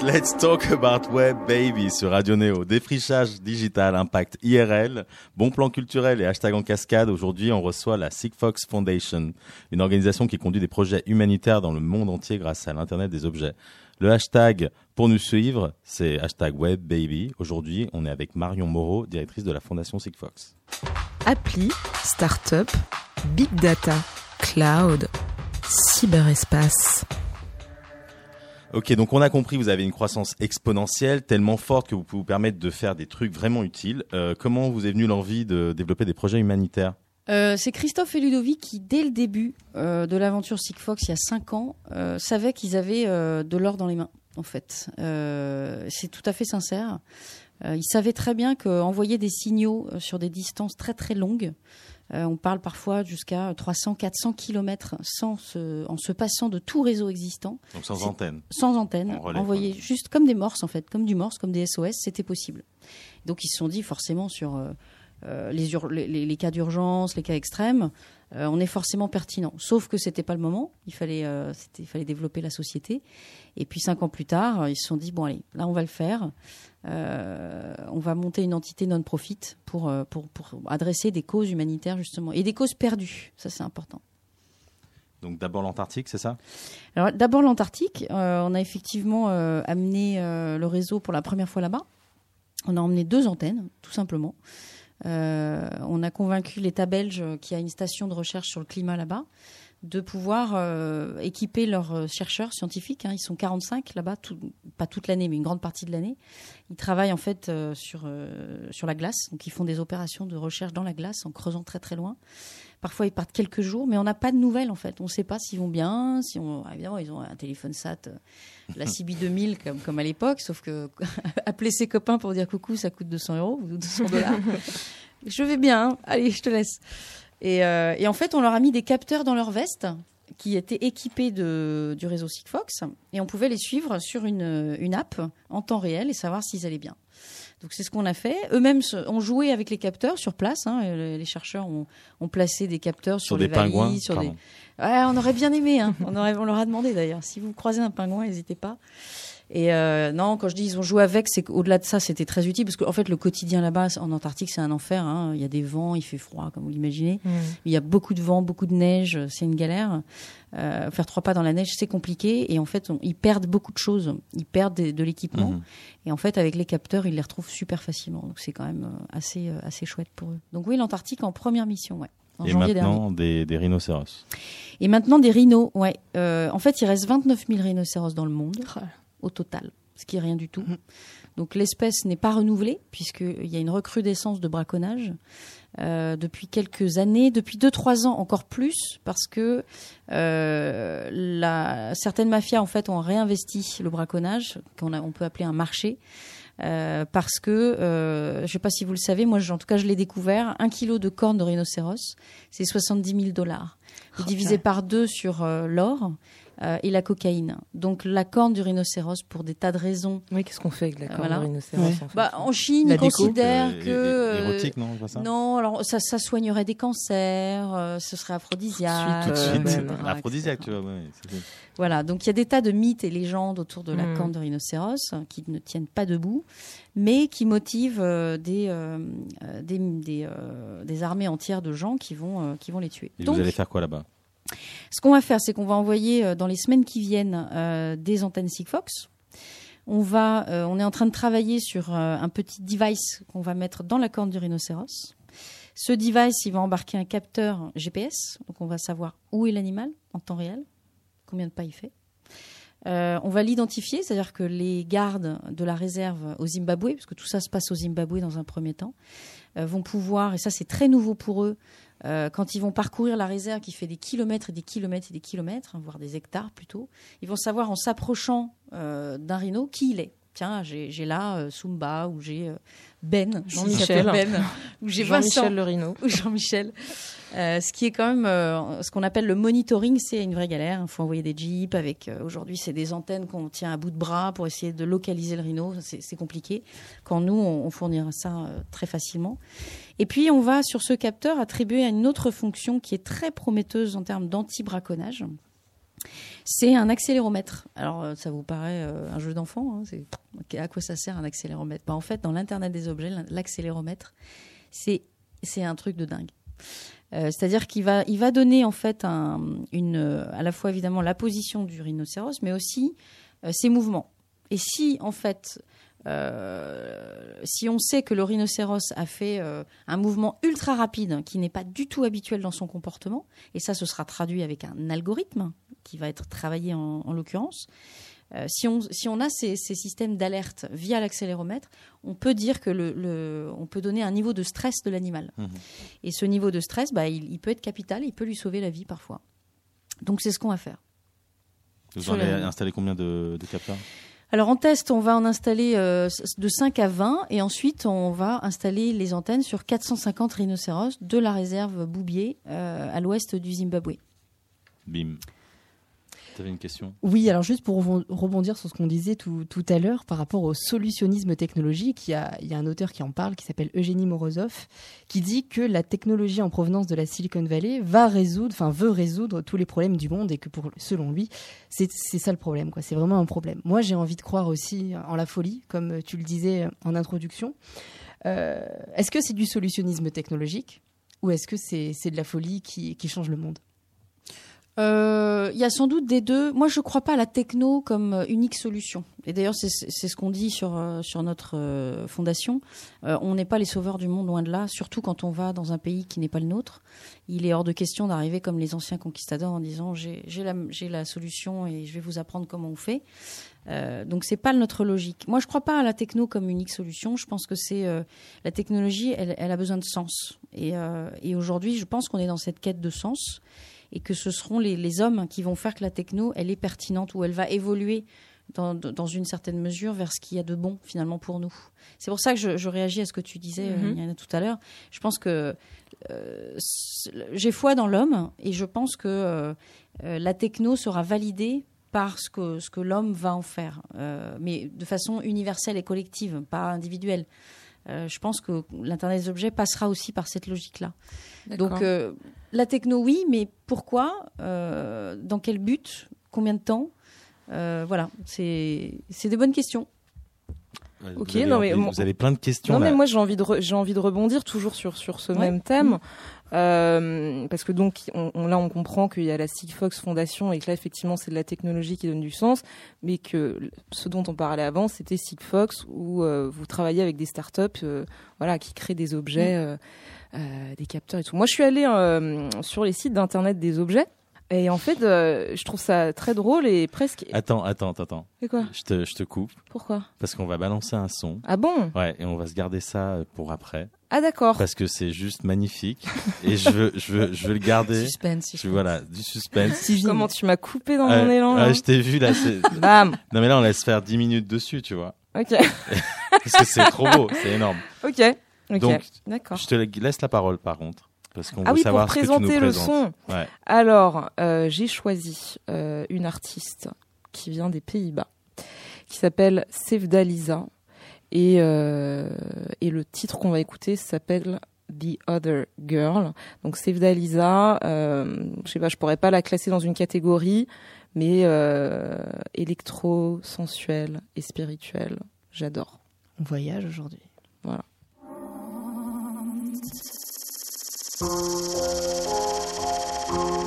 [SPEAKER 2] Let's Talk About Web Baby sur Radio Néo. Défrichage digital, impact IRL, bon plan culturel et hashtag en cascade. Aujourd'hui, on reçoit la Sigfox Foundation, une organisation qui conduit des projets humanitaires dans le monde entier grâce à l'Internet des objets. Le hashtag pour nous suivre, c'est hashtag Web Baby. Aujourd'hui, on est avec Marion Moreau, directrice de la Fondation Sigfox.
[SPEAKER 6] Appli, start-up, big data, cloud, cyberespace.
[SPEAKER 2] Ok, donc on a compris, vous avez une croissance exponentielle tellement forte que vous pouvez vous permettre de faire des trucs vraiment utiles. Euh, comment vous est venue l'envie de développer des projets humanitaires
[SPEAKER 3] Euh, c'est Christophe et Ludovic qui, dès le début euh, de l'aventure Sigfox, il y a 5 ans, savaient qu'ils avaient de l'or dans les mains, en fait. C'est tout à fait sincère. Ils savaient très bien qu'envoyer des signaux sur des distances très très longues, euh, on parle parfois jusqu'à 300, 400 kilomètres sans se, en se passant de tout réseau existant,
[SPEAKER 2] Donc sans antenne.
[SPEAKER 3] sans antenne,
[SPEAKER 2] En relais,
[SPEAKER 3] envoyer
[SPEAKER 2] quoi.
[SPEAKER 3] juste comme des morses en fait, comme du morse, comme des SOS, c'était possible. Donc ils se sont dit forcément sur euh, euh, les cas d'urgence, les cas extrêmes, euh, on est forcément pertinent. Sauf que c'était pas le moment. Il fallait, euh, il fallait développer la société. Et puis cinq ans plus tard, euh, ils se sont dit bon allez, là on va le faire. Euh, on va monter une entité non-profit pour, pour pour adresser des causes humanitaires justement et des causes perdues. Ça c'est important.
[SPEAKER 2] Donc d'abord l'Antarctique, c'est ça?
[SPEAKER 3] Alors d'abord l'Antarctique, on a effectivement amené le réseau pour la première fois là-bas. On a emmené deux antennes, tout simplement. Euh, on a convaincu l'État belge, euh, qui a une station de recherche sur le climat là-bas, de pouvoir euh, équiper leurs chercheurs scientifiques. hein. ils sont 45 là-bas, pas toute l'année, mais une grande partie de l'année. Ils travaillent en fait sur, sur la glace, donc ils font des opérations de recherche dans la glace en creusant très très loin. Parfois, ils partent quelques jours, mais on n'a pas de nouvelles en fait. On ne sait pas s'ils vont bien. Si on... ah, évidemment, ils ont un téléphone SAT, euh, la CB 2000 comme, comme à l'époque, sauf que [laughs] appeler ses copains pour dire coucou, ça coûte 200 euros ou 200 dollars. [laughs] je vais bien, hein. allez, je te laisse. Et, euh, et en fait, on leur a mis des capteurs dans leur veste qui étaient équipés de, du réseau Sigfox et on pouvait les suivre sur une, une app en temps réel et savoir s'ils allaient bien. Donc c'est ce qu'on a fait. Eux-mêmes ont joué avec les capteurs sur place. hein. Euh, Les chercheurs ont, ont placé des capteurs sur,
[SPEAKER 2] Sur
[SPEAKER 3] les
[SPEAKER 2] des pingouins
[SPEAKER 3] sur des. Ouais, on aurait bien aimé. Hein. On, aurait, on leur a demandé d'ailleurs. Si vous croisez un pingouin, n'hésitez pas. Et euh, non, quand je dis ils ont joué avec, c'est qu'au-delà de ça, c'était très utile parce qu'en fait, le quotidien là-bas en Antarctique, c'est un enfer. Hein. Il y a des vents, il fait froid, comme vous l'imaginez. Il y a beaucoup de vent, beaucoup de neige, c'est une galère. Euh, faire trois pas dans la neige, c'est compliqué. Et en fait, on- ils perdent beaucoup de choses. Ils perdent de, de l'équipement.
[SPEAKER 2] Mhm.
[SPEAKER 3] Et en fait, avec les capteurs, ils les retrouvent super facilement. Donc c'est quand même euh, assez, euh, assez chouette pour eux. Donc oui, l'Antarctique en première mission, ouais. En
[SPEAKER 2] Et maintenant des, des rhinocéros.
[SPEAKER 3] Et maintenant des rhinos, ouais. Euh, en fait, il reste 29 000 rhinocéros dans le monde
[SPEAKER 4] Oh.
[SPEAKER 3] Au total, ce qui est rien du tout.
[SPEAKER 4] Mhm.
[SPEAKER 3] Donc l'espèce n'est pas renouvelée puisqu'il y a une recrudescence de braconnage euh, depuis quelques années, depuis 2-3 ans encore plus, parce que euh, la, certaines mafias en fait ont réinvesti le braconnage, qu'on on peut appeler un marché. euh, parce que, je ne sais pas si vous le savez, moi en tout cas je l'ai découvert, un kilo de corne de rhinocéros, c'est 70 000 dollars.
[SPEAKER 4] Purée.
[SPEAKER 3] par deux sur l'or euh, et la cocaïne. Donc la corne du rhinocéros, pour des tas de raisons.
[SPEAKER 1] Oui, qu'est-ce qu'on fait avec la corne
[SPEAKER 3] Voilà.
[SPEAKER 1] de rhinocéros
[SPEAKER 4] Ouais.
[SPEAKER 1] en fait
[SPEAKER 3] Bah, en Chine,
[SPEAKER 4] La
[SPEAKER 3] ils
[SPEAKER 4] déco.
[SPEAKER 3] considèrent
[SPEAKER 2] Euh,
[SPEAKER 3] que... euh,
[SPEAKER 2] érotique, non, ça
[SPEAKER 3] non, alors ça, ça soignerait des cancers, euh, ce serait aphrodisiaque.
[SPEAKER 2] Tout de
[SPEAKER 1] Euh,
[SPEAKER 2] suite,
[SPEAKER 1] ouais,
[SPEAKER 2] c'est
[SPEAKER 1] ouais,
[SPEAKER 2] un aphrodisiaque, tu vois. ouais,
[SPEAKER 3] Voilà, donc il y a des tas de mythes et légendes autour de la
[SPEAKER 1] Mm.
[SPEAKER 3] corne de rhinocéros euh, qui ne tiennent pas debout, mais qui motivent euh, des, euh, euh, des, des, euh, des armées entières de gens qui vont, euh, qui vont les tuer.
[SPEAKER 2] Et
[SPEAKER 3] donc,
[SPEAKER 2] vous allez faire quoi là-bas?
[SPEAKER 3] Ce qu'on va faire, c'est qu'on va envoyer euh, dans les semaines qui viennent euh, des antennes Sigfox. On va, euh, on est en train de travailler sur un petit device qu'on va mettre dans la corne du rhinocéros. Ce device, il va embarquer un capteur GPS, donc on va savoir où est l'animal en temps réel, combien de pas il fait. On va l'identifier, c'est-à-dire que les gardes de la réserve au Zimbabwe, parce que tout ça se passe au Zimbabwe dans un premier temps, vont pouvoir, et ça c'est très nouveau pour eux, euh, quand ils vont parcourir la réserve qui fait des kilomètres et des kilomètres et des kilomètres, hein, voire des hectares plutôt, ils vont savoir en s'approchant euh, d'un rhino qui il est. Tiens, j'ai là euh, Sumba ou j'ai Ben,
[SPEAKER 1] Jean-Michel.
[SPEAKER 3] Ben, [laughs] ou j'ai Vincent
[SPEAKER 1] Jean-Michel le rhino.
[SPEAKER 3] ou Jean-Michel. Euh, ce qui est quand même euh, ce qu'on appelle le monitoring, c'est une vraie galère. Il faut envoyer des jeeps avec. euh, Aujourd'hui, c'est des antennes qu'on tient à bout de bras pour essayer de localiser le rhino. C'est compliqué. Quand nous, on, on fournira ça très facilement. Et puis, on va sur ce capteur attribuer une autre fonction qui est très prometteuse en termes d'anti-braconnage. C'est un accéléromètre. Alors, ça vous paraît un jeu d'enfant hein, À quoi ça sert un accéléromètre? Bah, En fait, dans l'Internet des objets, l'accéléromètre, c'est un truc de dingue. Euh, C'est-à-dire qu'il va, il va donner en fait un, une, à la fois évidemment la position du rhinocéros, mais aussi euh, ses mouvements. Et si en fait, euh, si on sait que le rhinocéros a fait un mouvement ultra rapide qui n'est pas du tout habituel dans son comportement, et ça ce sera traduit avec un algorithme qui va être travaillé en l'occurrence, Euh, si, on, si on a ces, ces systèmes d'alerte via l'accéléromètre, on peut dire que le, le- on peut donner un niveau de stress de l'animal.
[SPEAKER 2] Mhm.
[SPEAKER 3] Et ce niveau de stress, bah, il, il peut être capital, il peut lui sauver la vie parfois. Donc c'est ce qu'on va faire.
[SPEAKER 2] Vous
[SPEAKER 3] Sur
[SPEAKER 2] en avez
[SPEAKER 3] la-
[SPEAKER 2] installé combien de, de capteurs?
[SPEAKER 3] Alors en test, on va en installer euh, de 5 à 20 et ensuite on va installer les antennes sur 450 rhinocéros de la réserve Boubier euh, à l'ouest du Zimbabwe.
[SPEAKER 2] Bim. Une question?
[SPEAKER 4] Oui, alors juste pour rebon- rebondir sur ce qu'on disait tout, tout à l'heure par rapport au solutionnisme technologique, il y a, un auteur qui en parle qui s'appelle Eugénie Morozov qui dit que la technologie en provenance de la Silicon Valley va résoudre, enfin veut résoudre tous les problèmes du monde et que pour, selon lui, c'est ça le problème, quoi. C'est vraiment un problème. Moi, j'ai envie de croire aussi en la folie, comme tu le disais en introduction. Euh, est-ce que c'est du solutionnisme technologique ou est-ce que c'est c'est de la folie qui, qui change le monde?
[SPEAKER 3] Euh, Il y a sans doute des deux. Moi, je ne crois pas à la techno comme euh, unique solution. Et d'ailleurs, c'est ce qu'on dit sur, euh, sur notre fondation. Euh, on n'est pas les sauveurs du monde, loin de là, surtout quand on va dans un pays qui n'est pas le nôtre. Il est hors de question d'arriver comme les anciens conquistadors en disant j'ai la, la solution et je vais vous apprendre comment on fait. Euh, donc c'est pas notre logique. Moi, je crois pas à la techno comme unique solution. Je pense que c'est euh, la technologie, elle, elle a besoin de sens. Et, euh, et aujourd'hui, je pense qu'on est dans cette quête de sens et que ce seront les, les hommes qui vont faire que la techno, elle est pertinente ou elle va évoluer dans, dans une certaine mesure vers ce qu'il y a de bon finalement pour nous. C'est pour ça que je, je réagis à ce que tu disais, Yana, tout à l'heure. Je pense que euh, j'ai foi dans l'homme et je pense que euh, euh, la techno sera validée par ce que, ce que l'homme va en faire, euh, mais de façon universelle et collective, pas individuelle. Euh, je pense que l'Internet des objets passera aussi par cette logique-là. Donc euh, la techno, oui, mais pourquoi Euh, Dans quel but Combien de temps Euh, Voilà, c'est c'est des bonnes questions.
[SPEAKER 2] Ouais,
[SPEAKER 1] Ok,
[SPEAKER 2] vous avez,
[SPEAKER 1] non, mais
[SPEAKER 2] vous avez plein de questions.
[SPEAKER 1] Non
[SPEAKER 2] là.
[SPEAKER 1] mais moi j'ai envie de j'ai envie de rebondir toujours sur sur ce
[SPEAKER 3] Ouais.
[SPEAKER 1] même thème Euh, parce que donc on, on- là on comprend qu'il y a la Sigfox Foundation et que là effectivement c'est de la technologie qui donne du sens mais que ce dont on parlait avant c'était Sigfox où euh, vous travaillez avec des startups euh, voilà qui créent des objets euh, euh, des capteurs et tout. Moi je suis allée euh, sur les sites d'internet des objets et en fait euh, je trouve ça très drôle et presque
[SPEAKER 2] Attends, attends, attends.
[SPEAKER 1] C'est quoi?
[SPEAKER 2] Je te, je te coupe
[SPEAKER 1] Pourquoi?
[SPEAKER 2] Parce qu'on va balancer un son.
[SPEAKER 1] Ah bon?
[SPEAKER 2] Ouais, et on va se garder ça pour après
[SPEAKER 1] Ah d'accord.
[SPEAKER 2] parce que c'est juste magnifique et je veux, je veux, je veux le garder.
[SPEAKER 3] Suspense.
[SPEAKER 2] Je, voilà, du suspense.
[SPEAKER 1] Comment tu m'as coupé dans
[SPEAKER 2] Ouais,
[SPEAKER 1] mon élan là
[SPEAKER 2] ouais, je t'ai vu là. c'est- [laughs]
[SPEAKER 1] Bam.
[SPEAKER 2] Non mais là on laisse faire 10 minutes dessus, tu vois,
[SPEAKER 1] Ok. [laughs]
[SPEAKER 2] parce que c'est trop beau, c'est énorme.
[SPEAKER 1] Ok. Ok.
[SPEAKER 2] Donc,
[SPEAKER 1] D'accord.
[SPEAKER 2] Je te laisse la parole par contre, parce qu'on
[SPEAKER 1] Ah
[SPEAKER 2] veut
[SPEAKER 1] oui, pour
[SPEAKER 2] savoir ce que tu nous
[SPEAKER 1] présenter le
[SPEAKER 2] présentes.
[SPEAKER 1] son.
[SPEAKER 2] Ouais.
[SPEAKER 1] Alors, euh, j'ai choisi euh, une artiste qui vient des Pays-Bas, qui s'appelle Sevda Lisa. Et, euh, et le titre qu'on va écouter s'appelle The Other Girl. Donc Sevda Lisa, euh, je sais pas, je pourrais pas la classer dans une catégorie, mais euh, électro, sensuel et spirituel, j'adore.
[SPEAKER 4] On voyage aujourd'hui.
[SPEAKER 7] He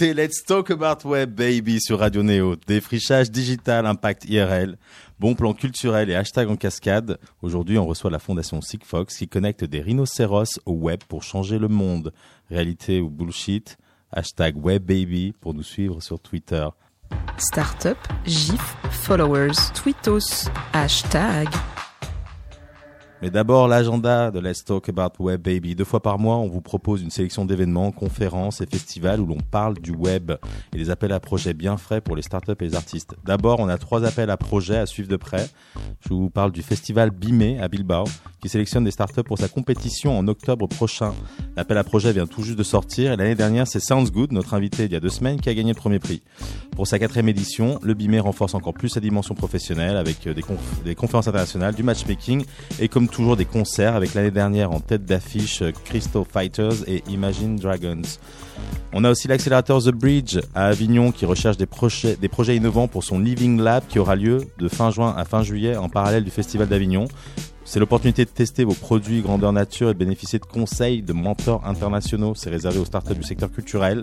[SPEAKER 2] Let's Talk About Web Baby sur Radio Néo. Défrichage digital, impact IRL, bon plan culturel et hashtag en cascade. Aujourd'hui, on reçoit la fondation Sigfox qui connecte des rhinocéros au web pour changer le monde. Réalité ou bullshit Hashtag Web Baby pour nous suivre sur Twitter.
[SPEAKER 6] Startup, GIF, followers, tweetos, hashtag.
[SPEAKER 2] Mais d'abord, l'agenda de Let's Talk About Web Baby. Deux fois par mois, on vous propose une sélection d'événements, conférences et festivals où l'on parle du web et des appels à projets bien frais pour les startups et les artistes. D'abord, on a trois appels à projets à suivre de près. Je vous parle du festival Bimé à Bilbao qui sélectionne des startups pour sa compétition en octobre prochain. L'appel à projet vient tout juste de sortir et l'année dernière, c'est Sounds Good, notre invité il y a deux semaines, qui a gagné le premier prix. Pour sa quatrième édition, le Bimé renforce encore plus sa dimension professionnelle avec euh, des, des conférences internationales, du matchmaking et comme toujours des concerts avec l'année dernière en tête d'affiche euh, Crystal Fighters et Imagine Dragons. On a aussi l'accélérateur The Bridge à Avignon qui recherche des projets, innovants pour son Living Lab qui aura lieu de fin juin à fin juillet en parallèle du Festival d'Avignon. C'est l'opportunité de tester vos produits grandeur nature et de bénéficier de conseils de mentors internationaux. C'est réservé aux startups du secteur culturel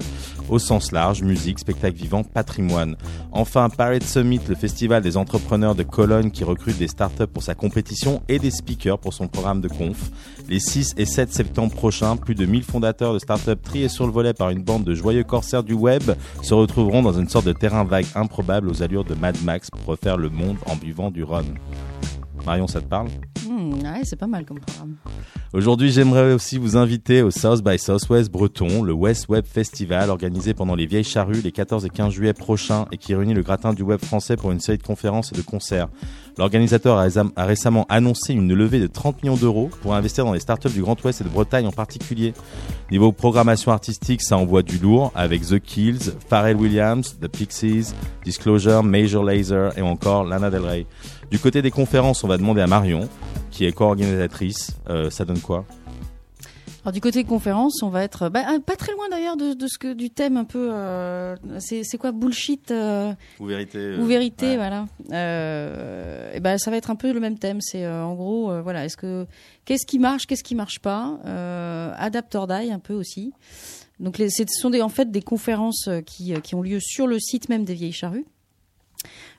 [SPEAKER 2] au sens large, musique, spectacle vivant, patrimoine. Enfin, Pirate Summit, le festival des entrepreneurs de Cologne qui recrute des startups pour sa compétition et des speakers pour son programme de conf. Les 6 et 7 septembre prochains, plus de 1000 fondateurs de startups triés sur le volet par une bande de joyeux corsaires du web se retrouveront dans une sorte de terrain vague improbable aux allures de Mad Max pour refaire le monde en buvant du rhum. Marion, ça te parle
[SPEAKER 3] Hmm, ouais, c'est pas mal comme programme.
[SPEAKER 2] Aujourd'hui, j'aimerais aussi vous inviter au South by Southwest Breton, le West Web Festival organisé pendant les Vieilles Charrues les 14 et 15 juillet prochains et qui réunit le gratin du web français pour une série de conférences et de concerts. L'organisateur a récemment annoncé une levée de 30 millions d'euros pour investir dans les startups du Grand Ouest et de Bretagne en particulier. Niveau programmation artistique, ça envoie du lourd avec The Kills, Pharrell Williams, The Pixies, Disclosure, Major Lazer et encore Lana Del Rey. Du côté des conférences, on va demander à Marion, qui est co-organisatrice. Euh, ça donne quoi?
[SPEAKER 3] Alors du côté conférence, on va être bah, pas très loin d'ailleurs de, de ce que du thème un peu. euh, c'est c'est quoi bullshit euh,
[SPEAKER 2] Ou vérité
[SPEAKER 3] ou vérité,
[SPEAKER 2] ouais.
[SPEAKER 3] voilà. Euh, et ben ça va être un peu le même thème. C'est euh, en gros, euh, voilà, est-ce que qu'est-ce qui marche, qu'est-ce qui marche pas, euh, adapt or die un peu aussi. Donc les, ce sont des, en fait des conférences qui, qui ont lieu sur le site même des Vieilles Charrues.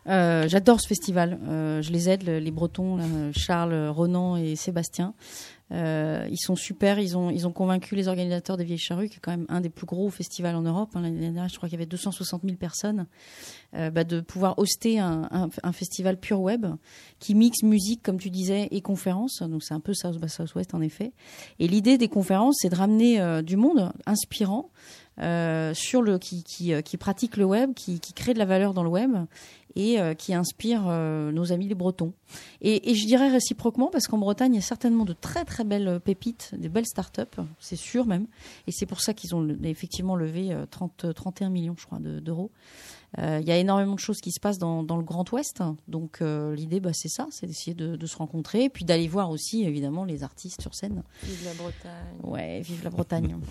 [SPEAKER 3] Euh, J'adore ce festival. Euh, je les aide, le- les Bretons, là, Charles, Ronan et Sébastien. Euh, ils sont super. Ils ont, ils ont convaincu les organisateurs des Vieilles Charrues, qui est quand même un des plus gros festivals en Europe. hein. L'année dernière, je crois qu'il y avait 260 000 personnes, euh, bah, de pouvoir hoster un, un, un festival pure web qui mixe musique, comme tu disais, et conférences. Donc c'est un peu South by Southwest en effet. Et l'idée des conférences, c'est de ramener euh, du monde inspirant euh, sur le qui, qui, euh, qui pratique le web, qui, qui crée de la valeur dans le web et euh, qui inspire euh, nos amis les Bretons. Et, et je dirais réciproquement parce qu'en Bretagne, il y a certainement de très très belles pépites, des belles startups, c'est sûr même. Et c'est pour ça qu'ils ont effectivement levé euh, 30, 31 millions, je crois, de- d'euros. Euh, Il y a énormément de choses qui se passent dans, dans le Grand Ouest. Donc euh, l'idée, bah, c'est ça, c'est d'essayer de, de se rencontrer et puis d'aller voir aussi évidemment les artistes sur scène.
[SPEAKER 1] Vive la Bretagne.
[SPEAKER 3] Ouais, vive la Bretagne. [laughs]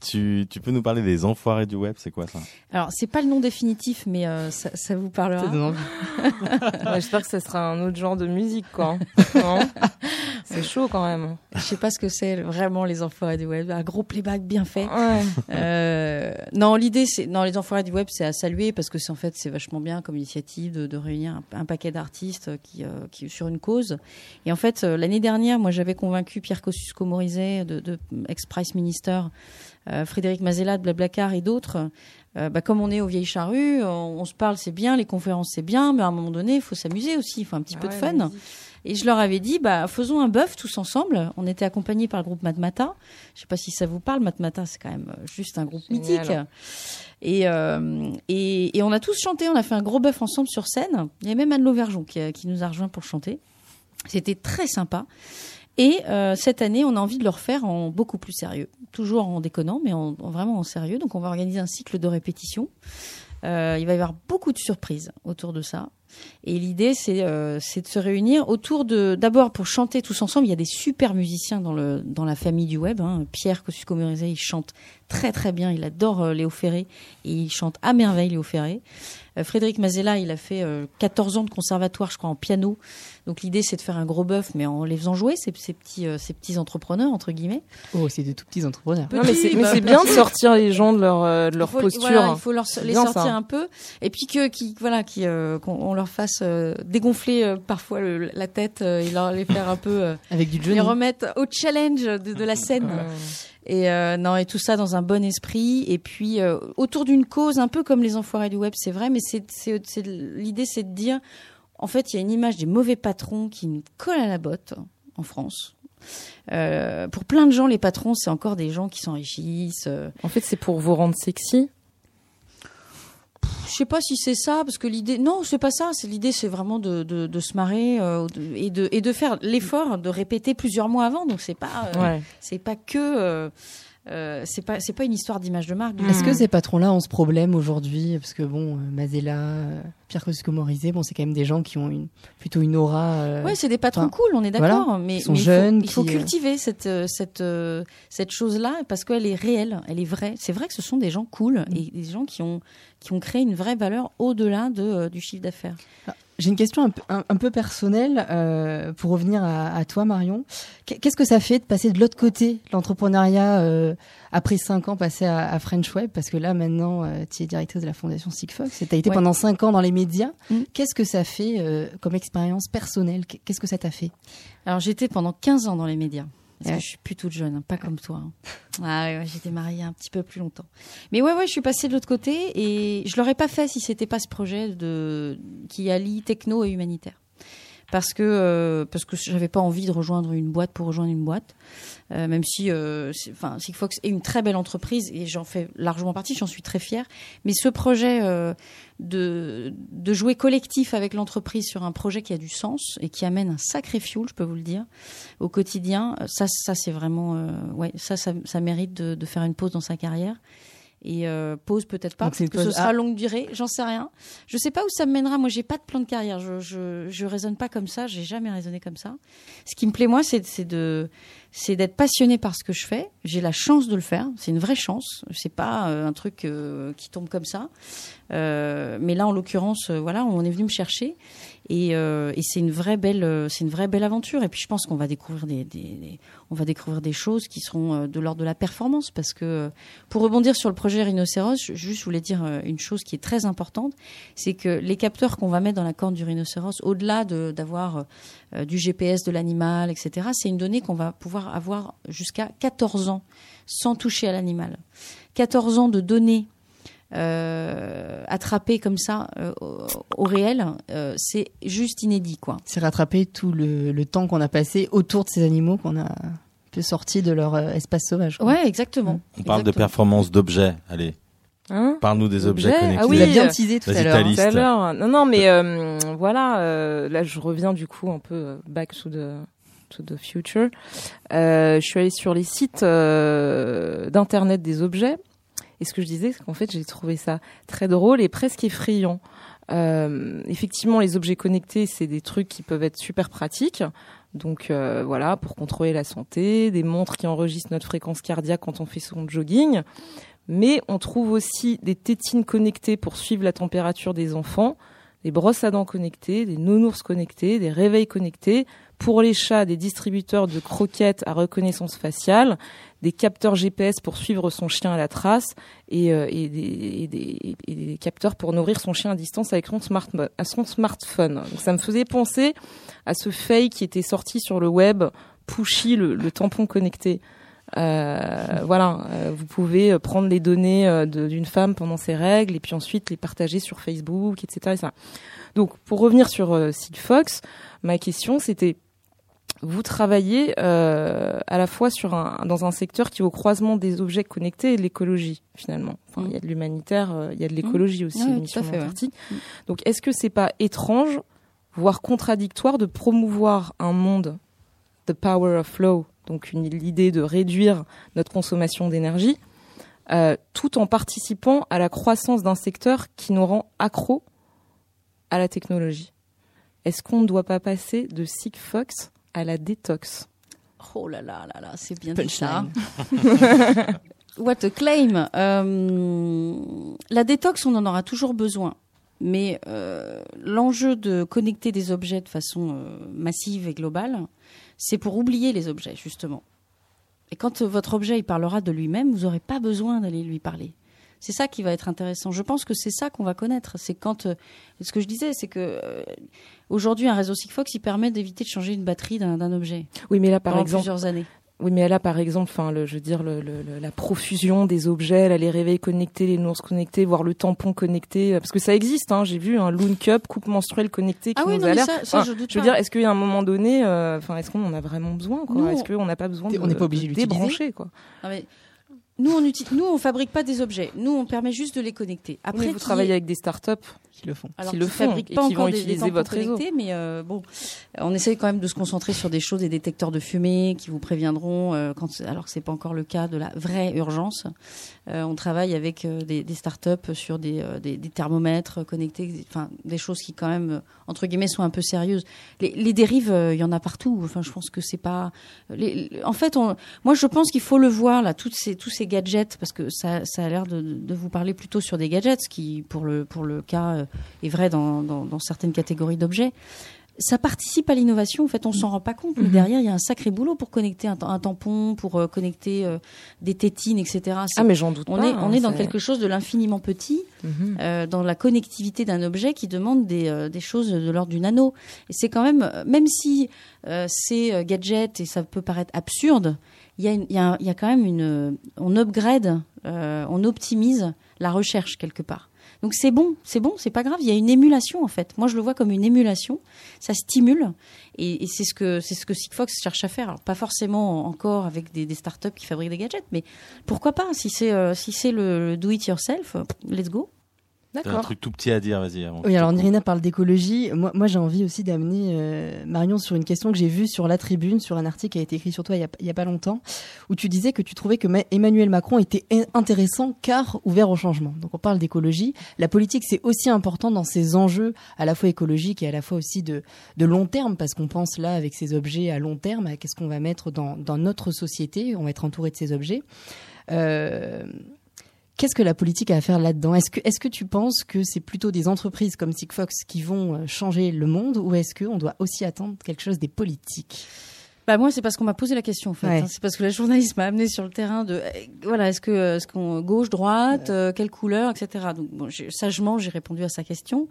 [SPEAKER 2] Tu, tu peux nous parler des enfoirés du web, c'est quoi ça?
[SPEAKER 3] Alors c'est pas le nom définitif, mais euh, ça, ça vous parlera. [laughs]
[SPEAKER 1] Ouais, J'espère que ça sera un autre genre de musique, quoi. Non [laughs] C'est chaud quand même.
[SPEAKER 3] Je sais pas ce que c'est vraiment les enfoirés du web. Un gros playback bien fait.
[SPEAKER 1] Ouais.
[SPEAKER 3] Euh, non, l'idée, c'est non les enfoirés du web, c'est à saluer parce que c'est en fait c'est vachement bien comme initiative de, de réunir un, un paquet d'artistes qui, euh, qui sur une cause. Et en fait, euh, l'année dernière, moi, j'avais convaincu Pierre Kosciusko-Morizet de, de ex-Price Minister, euh, Frédéric Mazella de Blablacar et d'autres. Euh, bah, comme on est aux vieilles charrues, on, on se parle, c'est bien, les conférences, c'est bien, mais à un moment donné, il faut s'amuser aussi, il faut un petit peu de fun. Et je leur avais dit, bah, faisons un bœuf tous ensemble. On était accompagnés par le groupe Matmata. Je sais pas si ça vous parle. Matmata, c'est quand même euh, juste un groupe
[SPEAKER 1] Génial.
[SPEAKER 3] mythique. Et, euh, et, et on a tous chanté. On a fait un gros bœuf ensemble sur scène. Il y a même Anne Lauvergeon qui, qui nous a rejoint pour chanter. C'était très sympa. Et euh, cette année, on a envie de le refaire en beaucoup plus sérieux. Toujours en déconnant, mais en, en vraiment en sérieux. Donc, on va organiser un cycle de répétition. Euh, il va y avoir beaucoup de surprises autour de ça. Et l'idée, c'est euh, de se réunir autour de, d'abord pour chanter tous ensemble. Il y a des super musiciens dans le dans la famille du web. Hein. Pierre Kosciusko-Morizet, il chante très très bien. Il adore euh, Léo Ferré et il chante à merveille Léo Ferré. Euh, Frédéric Mazella, il a fait euh, 14 ans de conservatoire, je crois, en piano. Donc l'idée, c'est de faire un gros bœuf, mais en les faisant jouer ces, ces petits euh, ces petits entrepreneurs entre guillemets.
[SPEAKER 4] Oh, c'est de tout petits entrepreneurs.
[SPEAKER 1] Non, mais c'est
[SPEAKER 3] bah,
[SPEAKER 1] bien de sortir les gens de leur, euh, de leur
[SPEAKER 3] il faut,
[SPEAKER 1] posture.
[SPEAKER 3] voilà, il faut leur, les
[SPEAKER 1] bien,
[SPEAKER 3] sortir
[SPEAKER 1] ça.
[SPEAKER 3] un peu et puis que qui voilà qui euh, qu'on on leur fasse euh, dégonfler euh, parfois le- la tête euh, et leur les faire un peu euh,
[SPEAKER 4] Avec du
[SPEAKER 3] les
[SPEAKER 4] Johnny.
[SPEAKER 3] remettre au challenge de, de la scène. Et euh, non et tout ça dans un bon esprit et puis euh, autour d'une cause un peu comme les enfoirés du web c'est vrai mais c'est l'idée c'est de dire en fait il y a une image des mauvais patrons qui nous collent à la botte en France euh, pour plein de gens, les patrons, c'est encore des gens qui s'enrichissent. euh,
[SPEAKER 1] En fait, c'est pour vous rendre sexy.
[SPEAKER 3] Je sais pas si c'est ça, parce que l'idée, non, c'est pas ça. C'est l'idée, c'est vraiment de, de, de se marrer euh, et de et de faire l'effort de répéter plusieurs mois avant. Donc c'est pas euh,
[SPEAKER 1] Ouais.
[SPEAKER 3] c'est pas que euh, c'est pas c'est pas une histoire d'image de marque. du
[SPEAKER 4] Est-ce que ces patrons-là ont ce problème aujourd'hui? Parce que bon, euh, Mazella, euh, Pierre Kosciusko-Morizet, bon, c'est quand même des gens qui ont une, plutôt une aura. euh,
[SPEAKER 3] Ouais, c'est des patrons cool, on est d'accord,
[SPEAKER 4] voilà,
[SPEAKER 3] mais
[SPEAKER 4] sont
[SPEAKER 3] mais il faut-
[SPEAKER 4] jeunes,
[SPEAKER 3] il faut, cultiver cette cette cette chose-là parce qu'elle est réelle, elle est vraie. C'est vrai que ce sont des gens cool et des gens qui ont qui ont créé une vraie valeur au-delà de euh, du chiffre d'affaires.
[SPEAKER 4] J'ai une question un peu, un, un peu personnelle euh, pour revenir à, à toi, Marion. Qu'est- Qu'est-ce que ça fait de passer de l'autre côté, de l'entrepreneuriat, euh, après cinq ans passés à, à French Web? Parce que là, maintenant, euh, tu es directrice de la fondation Sigfox et tu as été
[SPEAKER 3] Ouais.
[SPEAKER 4] pendant cinq ans dans les médias.
[SPEAKER 3] Mm.
[SPEAKER 4] Qu'est-ce que ça fait euh, comme expérience personnelle? Qu'est- Qu'est-ce que ça t'a fait?
[SPEAKER 3] Alors j'étais pendant 15 ans dans les médias. Parce
[SPEAKER 4] Ouais.
[SPEAKER 3] que je suis plus toute jeune, hein, pas comme toi. hein. Ah ouais, ouais, j'étais mariée un petit peu plus longtemps. Mais ouais, ouais, je suis passée de l'autre côté et je l'aurais pas fait si c'était pas ce projet de qui allie techno et humanitaire. Parce que euh, parce que j'avais pas envie de rejoindre une boîte pour rejoindre une boîte, Euh, même si euh, enfin Sigfox est une très belle entreprise et j'en fais largement partie, j'en suis très fière. Mais ce projet euh, de de jouer collectif avec l'entreprise sur un projet qui a du sens et qui amène un sacré fuel, je peux vous le dire au quotidien. euh, Ça, ça c'est vraiment, ouais, ça, ça, ça mérite de, de faire une pause dans sa carrière. Et euh, pause peut-être pas, parce que ce sera
[SPEAKER 4] ah.
[SPEAKER 3] longue durée, j'en sais rien. Je sais pas où ça me mènera. Moi, j'ai pas de plan de carrière. Je, je, je raisonne pas comme ça. J'ai jamais raisonné comme ça. Ce qui me plaît moi, c'est c'est de, c'est d'être passionné par ce que je fais. J'ai la chance de le faire. C'est une vraie chance. C'est pas euh, un truc euh, qui tombe comme ça. Euh, mais là, en l'occurrence, voilà, on est venu me chercher et, euh, et c'est une vraie belle, euh, c'est une vraie belle aventure. Et puis je pense qu'on va découvrir des, on va découvrir des choses qui seront euh, de l'ordre de la performance parce que pour rebondir sur le projet rhinocéros, je, juste voulais dire une chose qui est très importante, c'est que les capteurs qu'on va mettre dans la corne du rhinocéros, au-delà de- d'avoir du GPS de l'animal, etc., c'est une donnée qu'on va pouvoir avoir jusqu'à 14 ans sans toucher à l'animal. 14 ans de données euh, attrapées comme ça euh, au, réel, euh, c'est juste inédit, quoi.
[SPEAKER 4] C'est rattraper tout le, le temps qu'on a passé autour de ces animaux qu'on a un peu sortis de leur euh, espace sauvage. quoi.
[SPEAKER 3] Ouais, exactement.
[SPEAKER 2] On parle de performance d'objets. Allez,
[SPEAKER 1] Hein
[SPEAKER 2] parle-nous des objets
[SPEAKER 1] Objets
[SPEAKER 2] connectés.
[SPEAKER 1] Ah oui,
[SPEAKER 4] bien teasé tout à
[SPEAKER 2] vas-y,
[SPEAKER 4] l'heure.
[SPEAKER 2] Thalys.
[SPEAKER 1] Tout à l'heure. Non, non, mais euh, voilà. euh, là, je reviens du coup un peu back to the to the future. Euh, je suis allée sur les sites euh, d'internet des objets. Et ce que je disais, c'est qu'en fait, j'ai trouvé ça très drôle et presque effrayant. Euh, effectivement, les objets connectés, c'est des trucs qui peuvent être super pratiques. Donc euh, voilà, pour contrôler la santé, des montres qui enregistrent notre fréquence cardiaque quand on fait son jogging. Mais on trouve aussi des tétines connectées pour suivre la température des enfants, des brosses à dents connectées, des nounours connectés, des réveils connectés, pour les chats, des distributeurs de croquettes à reconnaissance faciale, des capteurs GPS pour suivre son chien à la trace et, euh, et, des, capteurs pour nourrir son chien à distance avec son, smartphone. Ça me faisait penser à ce fake qui était sorti sur le web, Pushy, le tampon connecté. Euh, voilà, euh, vous pouvez prendre les données euh, d'une femme pendant ses règles et puis ensuite les partager sur Facebook, etc. Donc, pour revenir sur euh, Fox, ma question c'était vous travaillez à la fois sur un, dans un secteur qui est au croisement des objets connectés et de l'écologie finalement. Enfin,
[SPEAKER 3] Mm.
[SPEAKER 1] il y a de l'humanitaire, il y a de l'écologie aussi,
[SPEAKER 3] fait, ouais. Mm.
[SPEAKER 1] Donc, est-ce que c'est pas étrange, voire contradictoire, de promouvoir un monde, the power of flow, donc l'idée de réduire notre consommation d'énergie, euh, tout en participant à la croissance d'un secteur qui nous rend accro à la technologie. Est-ce qu'on ne doit pas passer de Sigfox à la détox
[SPEAKER 3] Oh là là là là, c'est bien dit ça. [laughs] What a claim. Euh, la détox, on en aura toujours besoin. Mais euh, l'enjeu de connecter des objets de façon euh, massive et globale, c'est pour oublier les objets, justement. Et quand euh, votre objet il parlera de lui-même, vous n'aurez pas besoin d'aller lui parler. C'est ça qui va être intéressant. Je pense que c'est ça qu'on va connaître. C'est quand euh, ce que je disais, c'est que euh, aujourd'hui un réseau Sigfox il permet d'éviter de changer une batterie d'un objet
[SPEAKER 1] Oui, mais là, par exemple,
[SPEAKER 3] plusieurs années.
[SPEAKER 1] Oui, mais là, par exemple, enfin, le, je veux dire, le, le- le- la profusion des objets, là, les réveils connectés, les nourses connectés, voire le tampon connecté, euh, parce que ça existe. Hein, J'ai vu un Loon Cup, coupe menstruelle connectée, qui
[SPEAKER 3] Ah oui,
[SPEAKER 1] nous
[SPEAKER 3] non,
[SPEAKER 1] a
[SPEAKER 3] mais
[SPEAKER 1] l'air.
[SPEAKER 3] ça, ça
[SPEAKER 1] Enfin,
[SPEAKER 3] je doute
[SPEAKER 1] Je veux
[SPEAKER 3] pas.
[SPEAKER 1] dire, est-ce qu'il y a un moment donné, euh, enfin, est-ce qu'on en a vraiment besoin Est-ce qu'on n'a pas besoin de,
[SPEAKER 4] On n'est pas obligé
[SPEAKER 1] de
[SPEAKER 4] de l'utiliser.
[SPEAKER 1] débrancher quoi?
[SPEAKER 3] Non, mais nous, on utilise, nous, on fabrique pas des objets. Nous, on permet juste de les connecter. Après,
[SPEAKER 1] vous travaillez avec des startups
[SPEAKER 4] Qui le font.
[SPEAKER 3] alors
[SPEAKER 1] qui
[SPEAKER 3] qui
[SPEAKER 1] le font
[SPEAKER 3] fabriquent
[SPEAKER 1] et
[SPEAKER 3] pas
[SPEAKER 1] qui
[SPEAKER 3] encore
[SPEAKER 1] vont
[SPEAKER 3] des,
[SPEAKER 1] utiliser
[SPEAKER 3] des
[SPEAKER 1] votre réseau.
[SPEAKER 3] mais euh, bon, on essaye quand même de se concentrer sur des choses, des détecteurs de fumée qui vous préviendront euh, quand, alors que c'est pas encore le cas de la vraie urgence. Euh, on travaille avec euh, des, des startups sur des, euh, des, des thermomètres connectés, enfin des choses qui quand même entre guillemets sont un peu sérieuses. Les, les dérives, euh, il y en a partout. Enfin, je pense que c'est pas. les- en fait, on, moi, je pense qu'il faut le voir là, toutes ces, tous ces gadgets, parce que ça, ça a l'air de, de vous parler plutôt sur des gadgets, ce qui, pour le, pour le cas, euh, est vrai dans, dans, dans certaines catégories d'objets. Ça participe à l'innovation. En fait, on s'en rend pas compte. Mais derrière, il y a un sacré boulot pour connecter un, un tampon, pour euh, connecter euh, des tétines, etc.
[SPEAKER 1] Ah, mais j'en doute
[SPEAKER 3] on
[SPEAKER 1] pas.
[SPEAKER 3] est, on
[SPEAKER 1] hein,
[SPEAKER 3] est dans quelque chose de l'infiniment petit,
[SPEAKER 1] Mhm.
[SPEAKER 3] dans la connectivité d'un objet qui demande des, des choses de l'ordre du nano. Et c'est quand même, même si c'est gadget et ça peut paraître absurde, il y, a une- il y, a, il y a quand même une, on upgrade, euh, on optimise la recherche quelque part. Donc c'est bon, c'est bon, c'est pas grave. Il y a une émulation en fait. Moi je le vois comme une émulation. Ça stimule et, c'est ce que c'est ce que Sigfox cherche à faire. Alors pas forcément encore avec des, startups qui fabriquent des gadgets, mais pourquoi pas Si c'est euh, si c'est le, do it yourself, let's go.
[SPEAKER 2] T'as un truc tout petit à dire, vas-y.
[SPEAKER 4] Oui, alors. Nirina parle d'écologie. Moi, moi j'ai envie aussi d'amener euh, Marion sur une question que j'ai vue sur la tribune, sur un article qui a été écrit sur toi il y a, pas longtemps, où tu disais que tu trouvais que Ma- Emmanuel Macron était in- intéressant car ouvert au changement. Donc on parle d'écologie. La politique, c'est aussi important dans ces enjeux à la fois écologiques et à la fois aussi de, de long terme, parce qu'on pense là avec ces objets à long terme, à qu'est-ce qu'on va mettre dans, dans notre société, on va être entouré de ces objets. Euh, Qu'est-ce que la politique a à faire là-dedans? Est-ce que, est que tu penses que c'est plutôt des entreprises comme Sigfox qui vont euh, changer le monde ou est-ce qu'on doit aussi attendre quelque chose des politiques?
[SPEAKER 3] Bah moi c'est parce qu'on m'a posé la question en fait.
[SPEAKER 4] Ouais.
[SPEAKER 3] hein. C'est parce que la journaliste m'a amené sur le terrain de euh, voilà est-ce que est-ce qu'on gauche droite euh, quelle couleur etc. Donc bon, sagement j'ai répondu à sa question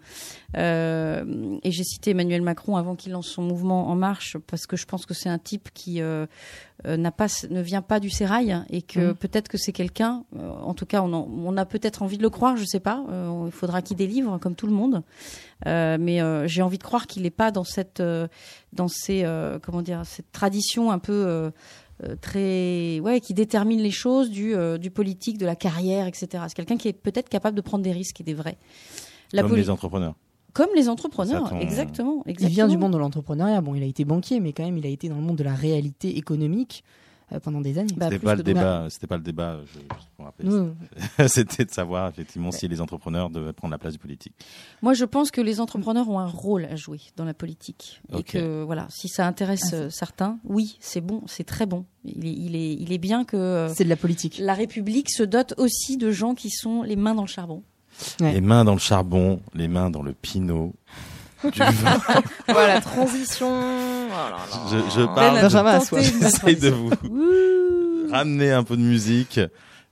[SPEAKER 3] Euh, et j'ai cité Emmanuel Macron avant qu'il lance son mouvement En Marche parce que je pense que c'est un type qui euh, euh, n'a pas ne vient pas du sérail et que
[SPEAKER 4] Mhm.
[SPEAKER 3] peut-être que c'est quelqu'un euh, en tout cas on, en- on a peut-être envie de le croire je sais pas Euh, il faudra qu'il délivre comme tout le monde Euh, mais euh, j'ai envie de croire qu'il n'est pas dans cette euh, dans ces euh, comment dire cette tradition un peu euh, euh, très ouais qui détermine les choses du euh, du politique de la carrière etc c'est quelqu'un qui est peut-être capable de prendre des risques et des vrais la
[SPEAKER 2] Comme les entrepreneurs.
[SPEAKER 3] Comme les entrepreneurs
[SPEAKER 2] ton-
[SPEAKER 3] exactement,
[SPEAKER 4] Il vient
[SPEAKER 3] exactement.
[SPEAKER 4] du monde de l'entrepreneuriat. Bon, il a été banquier, mais quand même, il a été dans le monde de la réalité économique euh, pendant des années.
[SPEAKER 3] Bah,
[SPEAKER 2] C'était pas le
[SPEAKER 3] de-
[SPEAKER 2] débat. C'était pas le débat.
[SPEAKER 4] Nous, [laughs]
[SPEAKER 2] C'était de savoir effectivement si les entrepreneurs devaient prendre la place du politique.
[SPEAKER 3] Moi, je pense que les entrepreneurs ont un rôle à jouer dans la politique. Et que, voilà, si ça intéresse
[SPEAKER 4] Ah,
[SPEAKER 3] euh, certains, oui, c'est bon, c'est très bon. Il est, il est, il est bien que euh,
[SPEAKER 4] c'est de la politique.
[SPEAKER 3] la République se dote aussi de gens qui sont les mains dans le charbon.
[SPEAKER 4] Ouais.
[SPEAKER 2] Les mains dans le charbon, les mains dans le pinot. [laughs] du vin.
[SPEAKER 8] Voilà, transition. Oh là là.
[SPEAKER 2] je, je
[SPEAKER 8] Ben
[SPEAKER 2] parle, j'essaye de
[SPEAKER 8] transition.
[SPEAKER 2] vous ramener un peu de musique.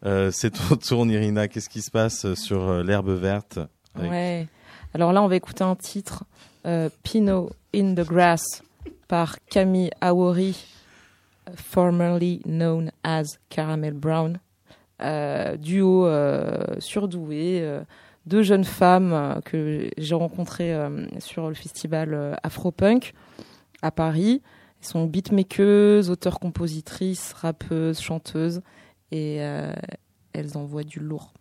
[SPEAKER 2] Euh, c'est ton tour, Irina. Qu'est-ce qui se passe sur euh, l'herbe verte avec-
[SPEAKER 8] Ouais. Alors là, on va écouter un titre, euh, Pinot in the Grass, par Camille Awori, formerly known as Caramel Brown. Euh, duo euh, surdoué, euh, deux jeunes femmes que j'ai rencontrées sur le festival Afropunk à Paris. Elles sont beatmakeuses, auteurs-compositrices, rappeuses, chanteuses, et elles envoient du lourd.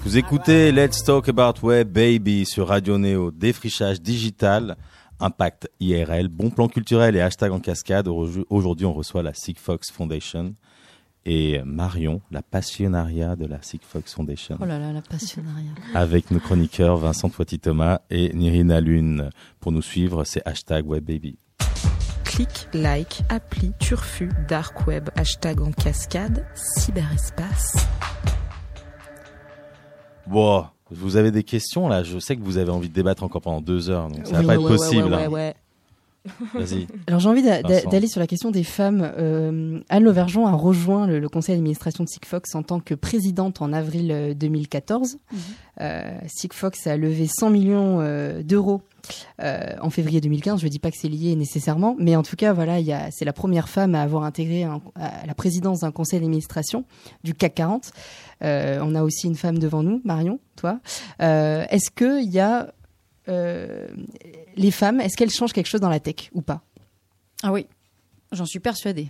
[SPEAKER 2] Vous écoutez Let's Talk About Web Baby sur Radio Néo, défrichage digital, impact IRL, bon plan culturel et hashtag en cascade. Aujourd- Aujourd'hui, on reçoit la Sigfox Foundation et Marion, la passionnariat de la Sigfox Foundation,
[SPEAKER 3] Oh là là, la passionnariat.
[SPEAKER 2] avec nos chroniqueurs Vincent Toiti-Thomas et Nirina Lune. Pour nous suivre, c'est hashtag Web Baby.
[SPEAKER 1] Clic, like, appli, turfu, dark web, hashtag en cascade, cyberespace.
[SPEAKER 2] Bon, Vous avez des questions là? Je sais que vous avez envie de débattre encore pendant deux heures, donc ça
[SPEAKER 1] Oui,
[SPEAKER 2] va pas être
[SPEAKER 1] ouais, ouais,
[SPEAKER 2] possible.
[SPEAKER 1] ouais,
[SPEAKER 2] hein.
[SPEAKER 1] ouais, ouais.
[SPEAKER 2] Vas-y.
[SPEAKER 4] Alors j'ai envie d'aller sur la question des femmes. Euh, Anne Lauvergeon a rejoint le, le conseil d'administration de Sigfox en tant que présidente en avril euh, 2014.
[SPEAKER 3] Mhm.
[SPEAKER 4] Euh, Sigfox a levé 100 millions euh, d'euros euh, en février 2015. Je ne dis pas que c'est lié nécessairement, mais en tout cas, voilà, c'est la première femme à avoir intégré un- à la présidence d'un conseil d'administration du CAC 40. Euh, on a aussi une femme devant nous, Marion, toi. Euh, est-ce que il y a euh, les femmes, est-ce qu'elles changent quelque chose dans la tech ou pas?
[SPEAKER 3] Ah oui, j'en suis persuadée.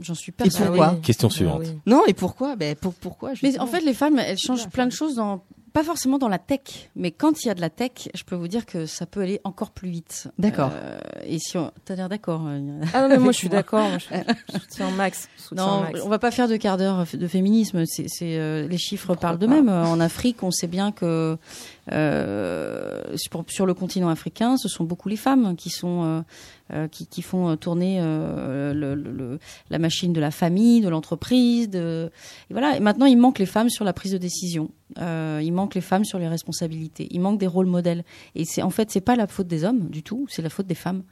[SPEAKER 3] J'en suis
[SPEAKER 4] Et
[SPEAKER 3] persuadée.
[SPEAKER 4] pourquoi
[SPEAKER 2] Question
[SPEAKER 1] Ah
[SPEAKER 2] suivante.
[SPEAKER 1] oui.
[SPEAKER 4] Non, et pourquoi? Ben, pour, Pourquoi
[SPEAKER 3] Mais en fait, les femmes, elles changent plein de choses dans, pas forcément dans la tech, mais quand il y a de la tech, je peux vous dire que ça peut aller encore plus vite.
[SPEAKER 4] D'accord.
[SPEAKER 3] Euh, et si on, t'as l'air d'accord. euh,
[SPEAKER 1] Ah non, mais moi je suis d'accord. Je je [laughs] soutiens Max. je soutiens
[SPEAKER 3] Non,
[SPEAKER 1] Max.
[SPEAKER 3] on va pas faire de quart d'heure de féminisme. C'est, c'est, euh, les chiffres parlent d'eux-mêmes. Euh, En Afrique, on sait bien que euh, sur, sur le continent africain, ce sont beaucoup les femmes qui sont euh, qui, qui font tourner euh, le, le- le- la machine de la famille, de l'entreprise. De... Et voilà. Et maintenant, il manque les femmes sur la prise de décision. Euh, il manque les femmes sur les responsabilités. Il manque des rôles modèles. Et c'est en fait, c'est pas la faute des hommes du tout. C'est la faute des femmes.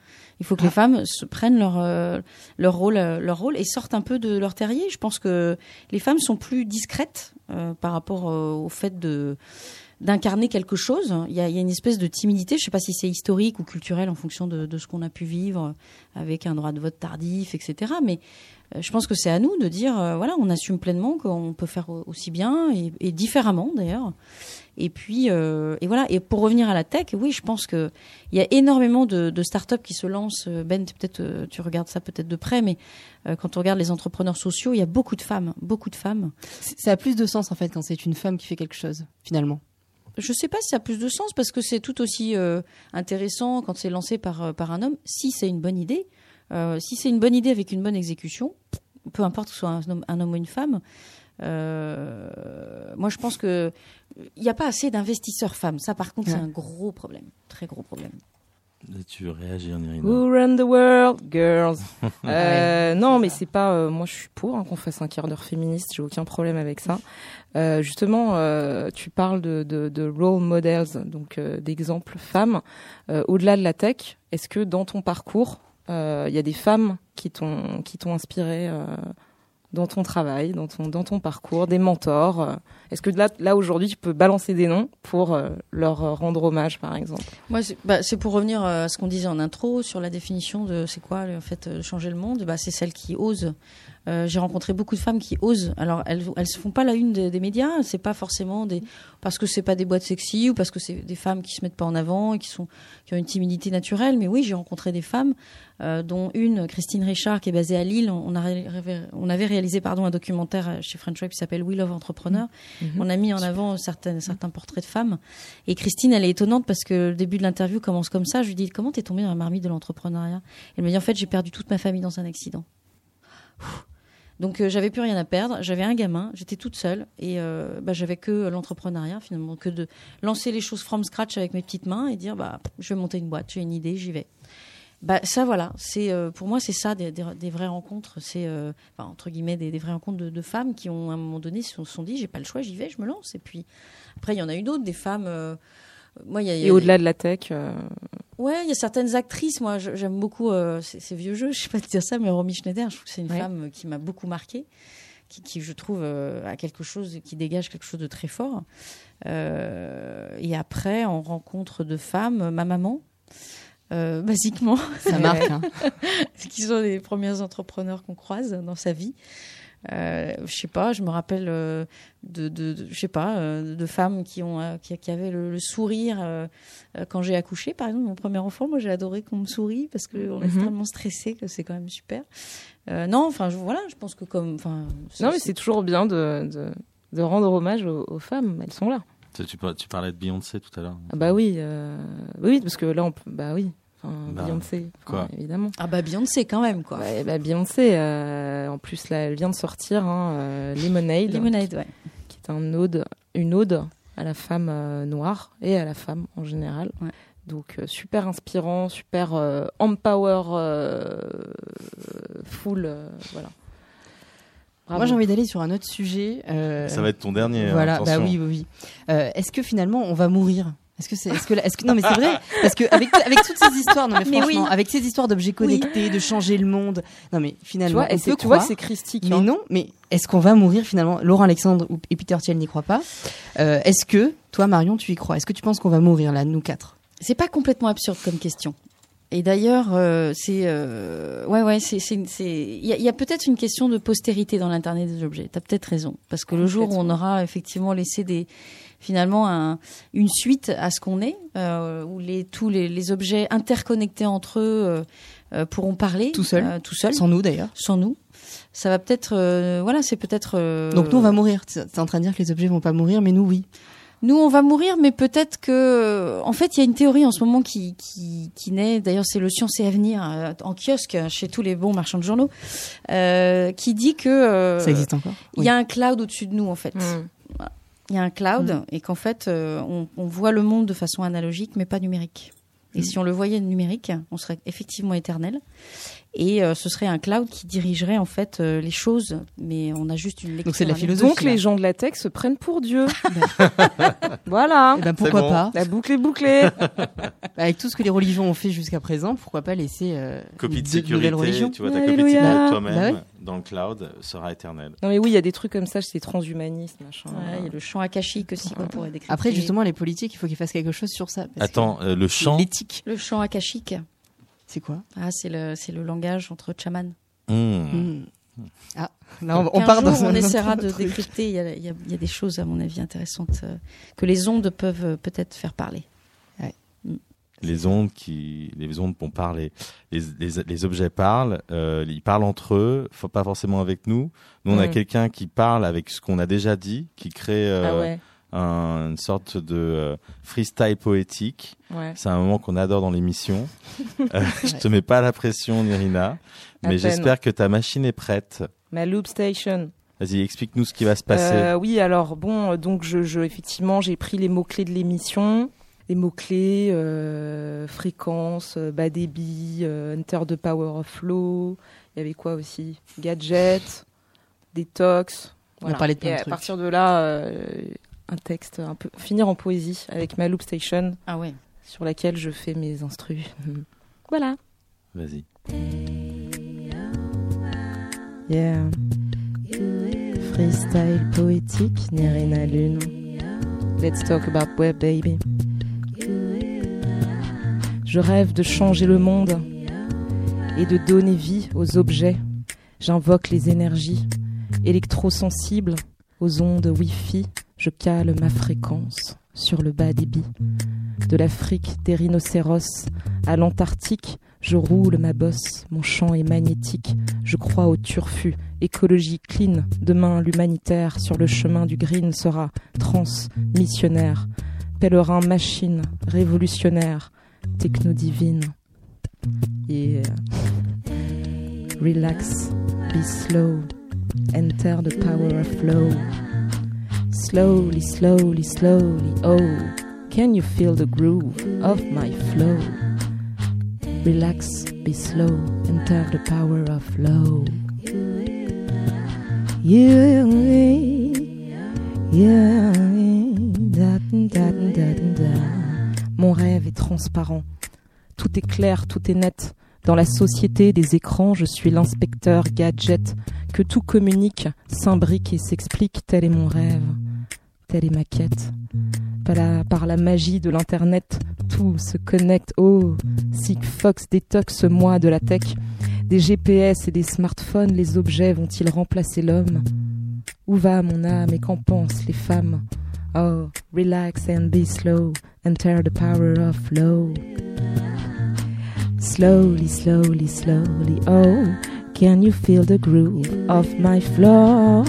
[SPEAKER 3] Il faut que les femmes se prennent leur euh, leur rôle, euh, leur rôle et sortent un peu de leur terrier. Je pense que les femmes sont plus discrètes euh, par rapport euh, au fait de d'incarner quelque chose. Il y, a, il y a une espèce de timidité. Je ne sais pas si c'est historique ou culturel en fonction de, de ce qu'on a pu vivre avec un droit de vote tardif, etc. Mais euh, je pense que c'est à nous de dire, euh, voilà, on assume pleinement qu'on peut faire au- aussi bien et, et différemment d'ailleurs. Et puis, euh, et voilà. Et pour revenir à la tech, oui, je pense que il y a énormément de, de startups qui se lancent. Euh, Ben, peut-être, tu regardes ça peut-être de près, mais quand on regarde les entrepreneurs sociaux, il y a beaucoup de femmes, beaucoup de femmes.
[SPEAKER 4] Ça a plus de sens en fait quand c'est une femme qui fait quelque chose, finalement.
[SPEAKER 3] Je sais pas si ça a plus de sens parce que c'est tout aussi euh, intéressant quand c'est lancé par, euh, par un homme, si c'est une bonne idée. Euh, si c'est une bonne idée avec une bonne exécution, peu importe que ce soit un homme, un homme ou une femme, euh, moi je pense que il n'y a pas assez d'investisseurs femmes. Ça par contre c'est un gros problème, très gros problème.
[SPEAKER 2] Tu réagis, Irina.
[SPEAKER 1] Who run the world, girls? [laughs] Euh, Non, mais c'est pas. euh, moi, je suis pour hein, qu'on fasse un quart d'heure féministe. J'ai aucun problème avec ça. Euh, justement, tu parles de, de, de role models, donc d'exemples femmes. Au-delà de la tech, est-ce que dans ton parcours, il y a des femmes qui t'ont qui t'ont inspiré dans ton travail, dans ton dans ton parcours, des mentors euh, Est-ce que là, là aujourd'hui, tu peux balancer des noms pour euh, leur euh, rendre hommage, par exemple?
[SPEAKER 3] Moi, c'est bah, c'est pour revenir à ce qu'on disait en intro sur la définition de c'est quoi en fait changer le monde. Bah, c'est celle qui ose. Euh, J'ai rencontré beaucoup de femmes qui osent. Alors elles elles se font pas la une des, des médias. C'est pas forcément des parce que c'est pas des boîtes sexy ou parce que c'est des femmes qui se mettent pas en avant et qui sont qui ont une timidité naturelle. Mais oui, j'ai rencontré des femmes, euh, dont une Christine Richard qui est basée à Lille. On a ré- ré- on avait réalisé pardon un documentaire chez French Web qui s'appelle We Love Entrepreneur. On a mis en avant certaines, certains portraits de femmes. Et Christine, elle est étonnante parce que le début de l'interview commence comme ça. Je lui dis comment t'es tombée dans la marmite de l'entrepreneuriat? Elle me dit en fait j'ai perdu toute ma famille dans un accident. Ouh. Donc euh, j'avais plus rien à perdre. J'avais un gamin, j'étais toute seule. Et euh, bah, j'avais que l'entrepreneuriat finalement, que de lancer les choses from scratch avec mes petites mains et dire bah je vais monter une boîte, j'ai une idée, j'y vais. Bah ça voilà, c'est euh, pour moi c'est ça des, des, des vraies rencontres, c'est euh, enfin, entre guillemets des, des vraies rencontres de, de femmes qui ont à un moment donné se sont dit j'ai pas le choix, j'y vais, je me lance. Et puis après il y en a eu d'autres des femmes. Euh, moi il y a, il y a
[SPEAKER 1] Et au-delà de la tech, euh,
[SPEAKER 3] Ouais, il y a certaines actrices, moi j'aime beaucoup euh, ces, ces vieux jeux, [laughs] je sais pas te dire ça, mais Romy Schneider, je trouve que c'est une
[SPEAKER 1] Ouais.
[SPEAKER 3] femme qui m'a beaucoup marquée, qui, qui je trouve euh, a quelque chose, qui dégage quelque chose de très fort. Euh, et après, en rencontre de femmes, ma maman, euh, [laughs] basiquement,
[SPEAKER 4] Ça marque. hein. [laughs]
[SPEAKER 3] qui sont les premiers entrepreneurs qu'on croise dans sa vie. Euh, je sais pas, je me rappelle euh, de, de, de- je sais pas, euh, de femmes qui ont, euh, qui, qui avaient le, le sourire quand j'ai accouché, par exemple, mon premier enfant. Moi, j'ai adoré qu'on me sourie parce qu'on est
[SPEAKER 1] Mhm.
[SPEAKER 3] tellement stressé que c'est quand même super. Euh, non, enfin, je, voilà, je pense que comme, enfin,
[SPEAKER 1] Non, mais c'est toujours bien de, de, de rendre hommage aux, aux femmes. Elles sont là.
[SPEAKER 2] Tu, tu par- tu parlais de Beyoncé tout à l'heure.
[SPEAKER 1] Ah bah oui, euh, oui, parce que là, on peut, bah oui, enfin,
[SPEAKER 2] Bah,
[SPEAKER 1] Beyoncé, enfin,
[SPEAKER 2] quoi
[SPEAKER 1] évidemment.
[SPEAKER 3] ah bah Beyoncé quand même quoi.
[SPEAKER 1] Ouais, bah Beyoncé, euh, en plus là, elle vient de sortir hein, euh, Lemonade,
[SPEAKER 3] Lemonade, ouais.
[SPEAKER 1] qui est un ode, une ode à la femme euh, noire et à la femme en général.
[SPEAKER 3] Ouais.
[SPEAKER 1] Donc euh, super inspirant, super euh, empower, euh, full, euh, voilà. Bravo.
[SPEAKER 4] Moi, j'ai envie d'aller sur un autre sujet. euh,
[SPEAKER 2] Ça va être ton dernier. hein,
[SPEAKER 4] Voilà, bah oui, oui, oui. Euh, est-ce que finalement, on va mourir? Est-ce que c'est, est-ce que, la- est-ce que, non, mais c'est vrai, parce que avec, avec toutes ces histoires, non, mais, [laughs]
[SPEAKER 3] Mais
[SPEAKER 4] franchement,
[SPEAKER 3] oui.
[SPEAKER 4] avec ces histoires d'objets connectés, de changer le monde, non, mais
[SPEAKER 1] Tu
[SPEAKER 4] finalement,
[SPEAKER 1] vois, et
[SPEAKER 4] on
[SPEAKER 1] c'est-
[SPEAKER 4] peut
[SPEAKER 1] tu vois, c'est christique.
[SPEAKER 4] mais
[SPEAKER 1] hein.
[SPEAKER 4] non, mais est-ce qu'on va mourir finalement? Laurent Alexandre ou- et Peter Thiel n'y croient pas. Euh, est-ce que, toi, Marion, tu y crois? Est-ce que tu penses qu'on va mourir là, nous quatre?
[SPEAKER 3] C'est pas complètement absurde comme question. Et d'ailleurs, euh, c'est euh, ouais ouais, c'est il y a, il y a peut-être une question de postérité dans l'internet des objets. T'as peut-être raison parce que le jour où on aura effectivement laissé des finalement un, une suite à ce qu'on est, euh, où les tous les, les objets interconnectés entre eux euh, euh, pourront parler
[SPEAKER 4] Tout seul.
[SPEAKER 3] euh, tout seul,
[SPEAKER 4] Sans nous d'ailleurs.
[SPEAKER 3] sans nous. Ça va peut-être euh, voilà, c'est peut-être euh,
[SPEAKER 4] Donc nous, on va mourir. T'es en train de dire que les objets vont pas mourir, mais nous, oui.
[SPEAKER 3] nous, on va mourir, mais peut-être que, en fait, il y a une théorie en ce moment qui qui, qui naît. D'ailleurs, c'est le Science et Avenir euh, en kiosque chez tous les bons marchands de journaux, euh, qui dit que euh,
[SPEAKER 4] Ça existe encore.
[SPEAKER 3] il y a un cloud au-dessus de nous, en fait.
[SPEAKER 1] Mm.
[SPEAKER 3] Il y a un cloud et qu'en fait, euh, on, on voit le monde de façon analogique, mais pas numérique. Et si on le voyait numérique, on serait effectivement éternel. Et euh, ce serait un cloud qui dirigerait en fait euh, les choses, mais on a juste une lecture.
[SPEAKER 4] Donc c'est de la philosophie.
[SPEAKER 1] Donc les gens de la tech se prennent pour Dieu. [laughs] [laughs] voilà.
[SPEAKER 4] Eh ben, pourquoi
[SPEAKER 2] bon.
[SPEAKER 4] pas
[SPEAKER 1] La boucle est bouclée. [laughs]
[SPEAKER 4] Avec tout ce que les religions ont fait jusqu'à présent, pourquoi pas laisser euh,
[SPEAKER 2] Copie de sécurité,
[SPEAKER 4] religions
[SPEAKER 2] tu vois, ta copie de sécurité
[SPEAKER 4] Bah
[SPEAKER 2] toi-même
[SPEAKER 4] ouais.
[SPEAKER 2] dans le cloud sera éternelle.
[SPEAKER 1] non mais oui, il y a des trucs comme ça, c'est transhumanisme, machin.
[SPEAKER 3] Ouais, il y a le champ akashique aussi qu'on pourrait décrypter.
[SPEAKER 4] Après, justement, les politiques, il faut qu'ils fassent quelque chose sur ça. parce
[SPEAKER 2] Attends, euh, le chant.
[SPEAKER 4] L'éthique,
[SPEAKER 3] Le champ akashique,
[SPEAKER 4] c'est quoi
[SPEAKER 3] ah, c'est le, c'est le langage entre chamans.
[SPEAKER 4] Ah, là, on, on part
[SPEAKER 3] jour,
[SPEAKER 4] dans un
[SPEAKER 3] on
[SPEAKER 4] autre
[SPEAKER 3] essaiera de
[SPEAKER 4] truc.
[SPEAKER 3] décrypter. Il y, a, il y a- il y a des choses, à mon avis, intéressantes euh, que les ondes peuvent euh, peut-être faire parler.
[SPEAKER 2] les ondes qui les ondes vont parler les, les, les objets parlent euh, ils parlent entre eux faut pas forcément avec nous nous on a
[SPEAKER 1] Mm.
[SPEAKER 2] quelqu'un qui parle avec ce qu'on a déjà dit qui crée euh,
[SPEAKER 1] Ah ouais,
[SPEAKER 2] un- une sorte de euh, freestyle poétique
[SPEAKER 1] ouais.
[SPEAKER 2] c'est un moment qu'on adore dans l'émission [laughs] euh, je te mets pas la pression Nirina mais j'espère que ta machine est prête
[SPEAKER 1] Ma loop station.
[SPEAKER 2] vas-y explique-nous ce qui va se passer
[SPEAKER 1] Euh, oui, alors bon, euh, donc je, je effectivement j'ai pris les mots clés de l'émission, les mots clés euh, fréquence, bas débit, euh, Enter the Power of Flow. Il y avait quoi aussi? Gadget, détox.
[SPEAKER 4] On a parlé de plein
[SPEAKER 1] Et
[SPEAKER 4] de
[SPEAKER 1] à
[SPEAKER 4] trucs.
[SPEAKER 1] partir de là, euh, un texte un peu finir en poésie avec ma loop station
[SPEAKER 3] Ah ouais.
[SPEAKER 1] sur laquelle je fais mes instrus. [laughs] voilà.
[SPEAKER 2] vas-y
[SPEAKER 1] Yeah. Freestyle poétique, Nirina Lune. Let's talk about web, baby. Je rêve de changer le monde et de donner vie aux objets. J'invoque les énergies électrosensibles aux ondes Wi-Fi. Je cale ma fréquence sur le bas débit. De l'Afrique des rhinocéros à l'Antarctique, je roule ma bosse. Mon champ est magnétique. Je crois au turfu, écologie clean. Demain, l'humanitaire sur le chemin du green sera transmissionnaire. Pèlerin machine, révolutionnaire, techno-divine. Yeah. Relax, be slow, enter the power of flow. Slowly, slowly, slowly, oh, can you feel the groove of my flow? Relax, be slow, enter the power of flow. Mon rêve est transparent. Tout est clair, tout est net. Dans la société des écrans, je suis l'inspecteur gadget. Que tout communique, s'imbrique et s'explique, tel est mon rêve. Telle est ma quête. Par la, magie de l'internet, tout se connecte. Oh, Sigfox détoxe moi de la tech. Des GPS et des smartphones, les objets vont-ils remplacer l'homme? Où va mon âme et qu'en pensent les femmes? Oh, relax and be slow, enter the power of flow. Slowly, slowly, slowly, oh, can you feel the groove of my flow?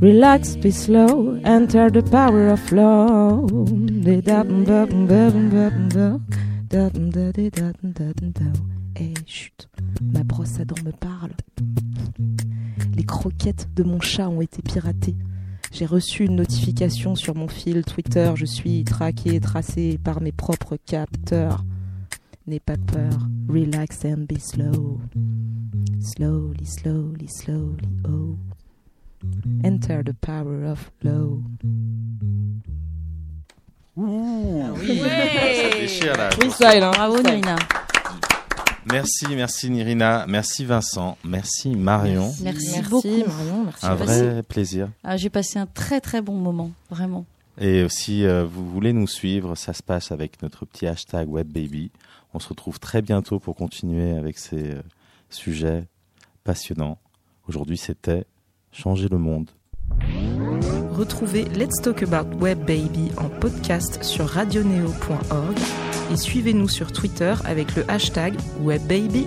[SPEAKER 1] Relax, be slow, enter the power of flow. Eh, chut, ma brosse à dents me parle. Les croquettes de mon chat ont été piratées. J'ai reçu une notification sur mon fil Twitter. Je suis traqué, tracé par mes propres capteurs. N'aie pas peur, relax and be slow. Slowly, slowly, slowly, oh. Enter the power of love.
[SPEAKER 2] Ça déchire là.
[SPEAKER 4] Freestyle, hein.
[SPEAKER 3] Bravo. Nirina.
[SPEAKER 2] Merci, merci Nirina, merci Vincent, merci Marion.
[SPEAKER 3] Merci,
[SPEAKER 4] Merci
[SPEAKER 3] beaucoup.
[SPEAKER 4] Marion, merci.
[SPEAKER 2] Un vrai plaisir.
[SPEAKER 3] Ah, J'ai passé un très très bon moment, vraiment.
[SPEAKER 2] Et si euh, vous voulez nous suivre, ça se passe avec notre petit hashtag WebBaby. On se retrouve très bientôt pour continuer avec ces euh, sujets passionnants. Aujourd'hui, c'était Changer le monde.
[SPEAKER 1] Retrouvez Let's Talk About Web Baby en podcast sur radioneo.org et suivez-nous sur Twitter avec le hashtag WebBaby.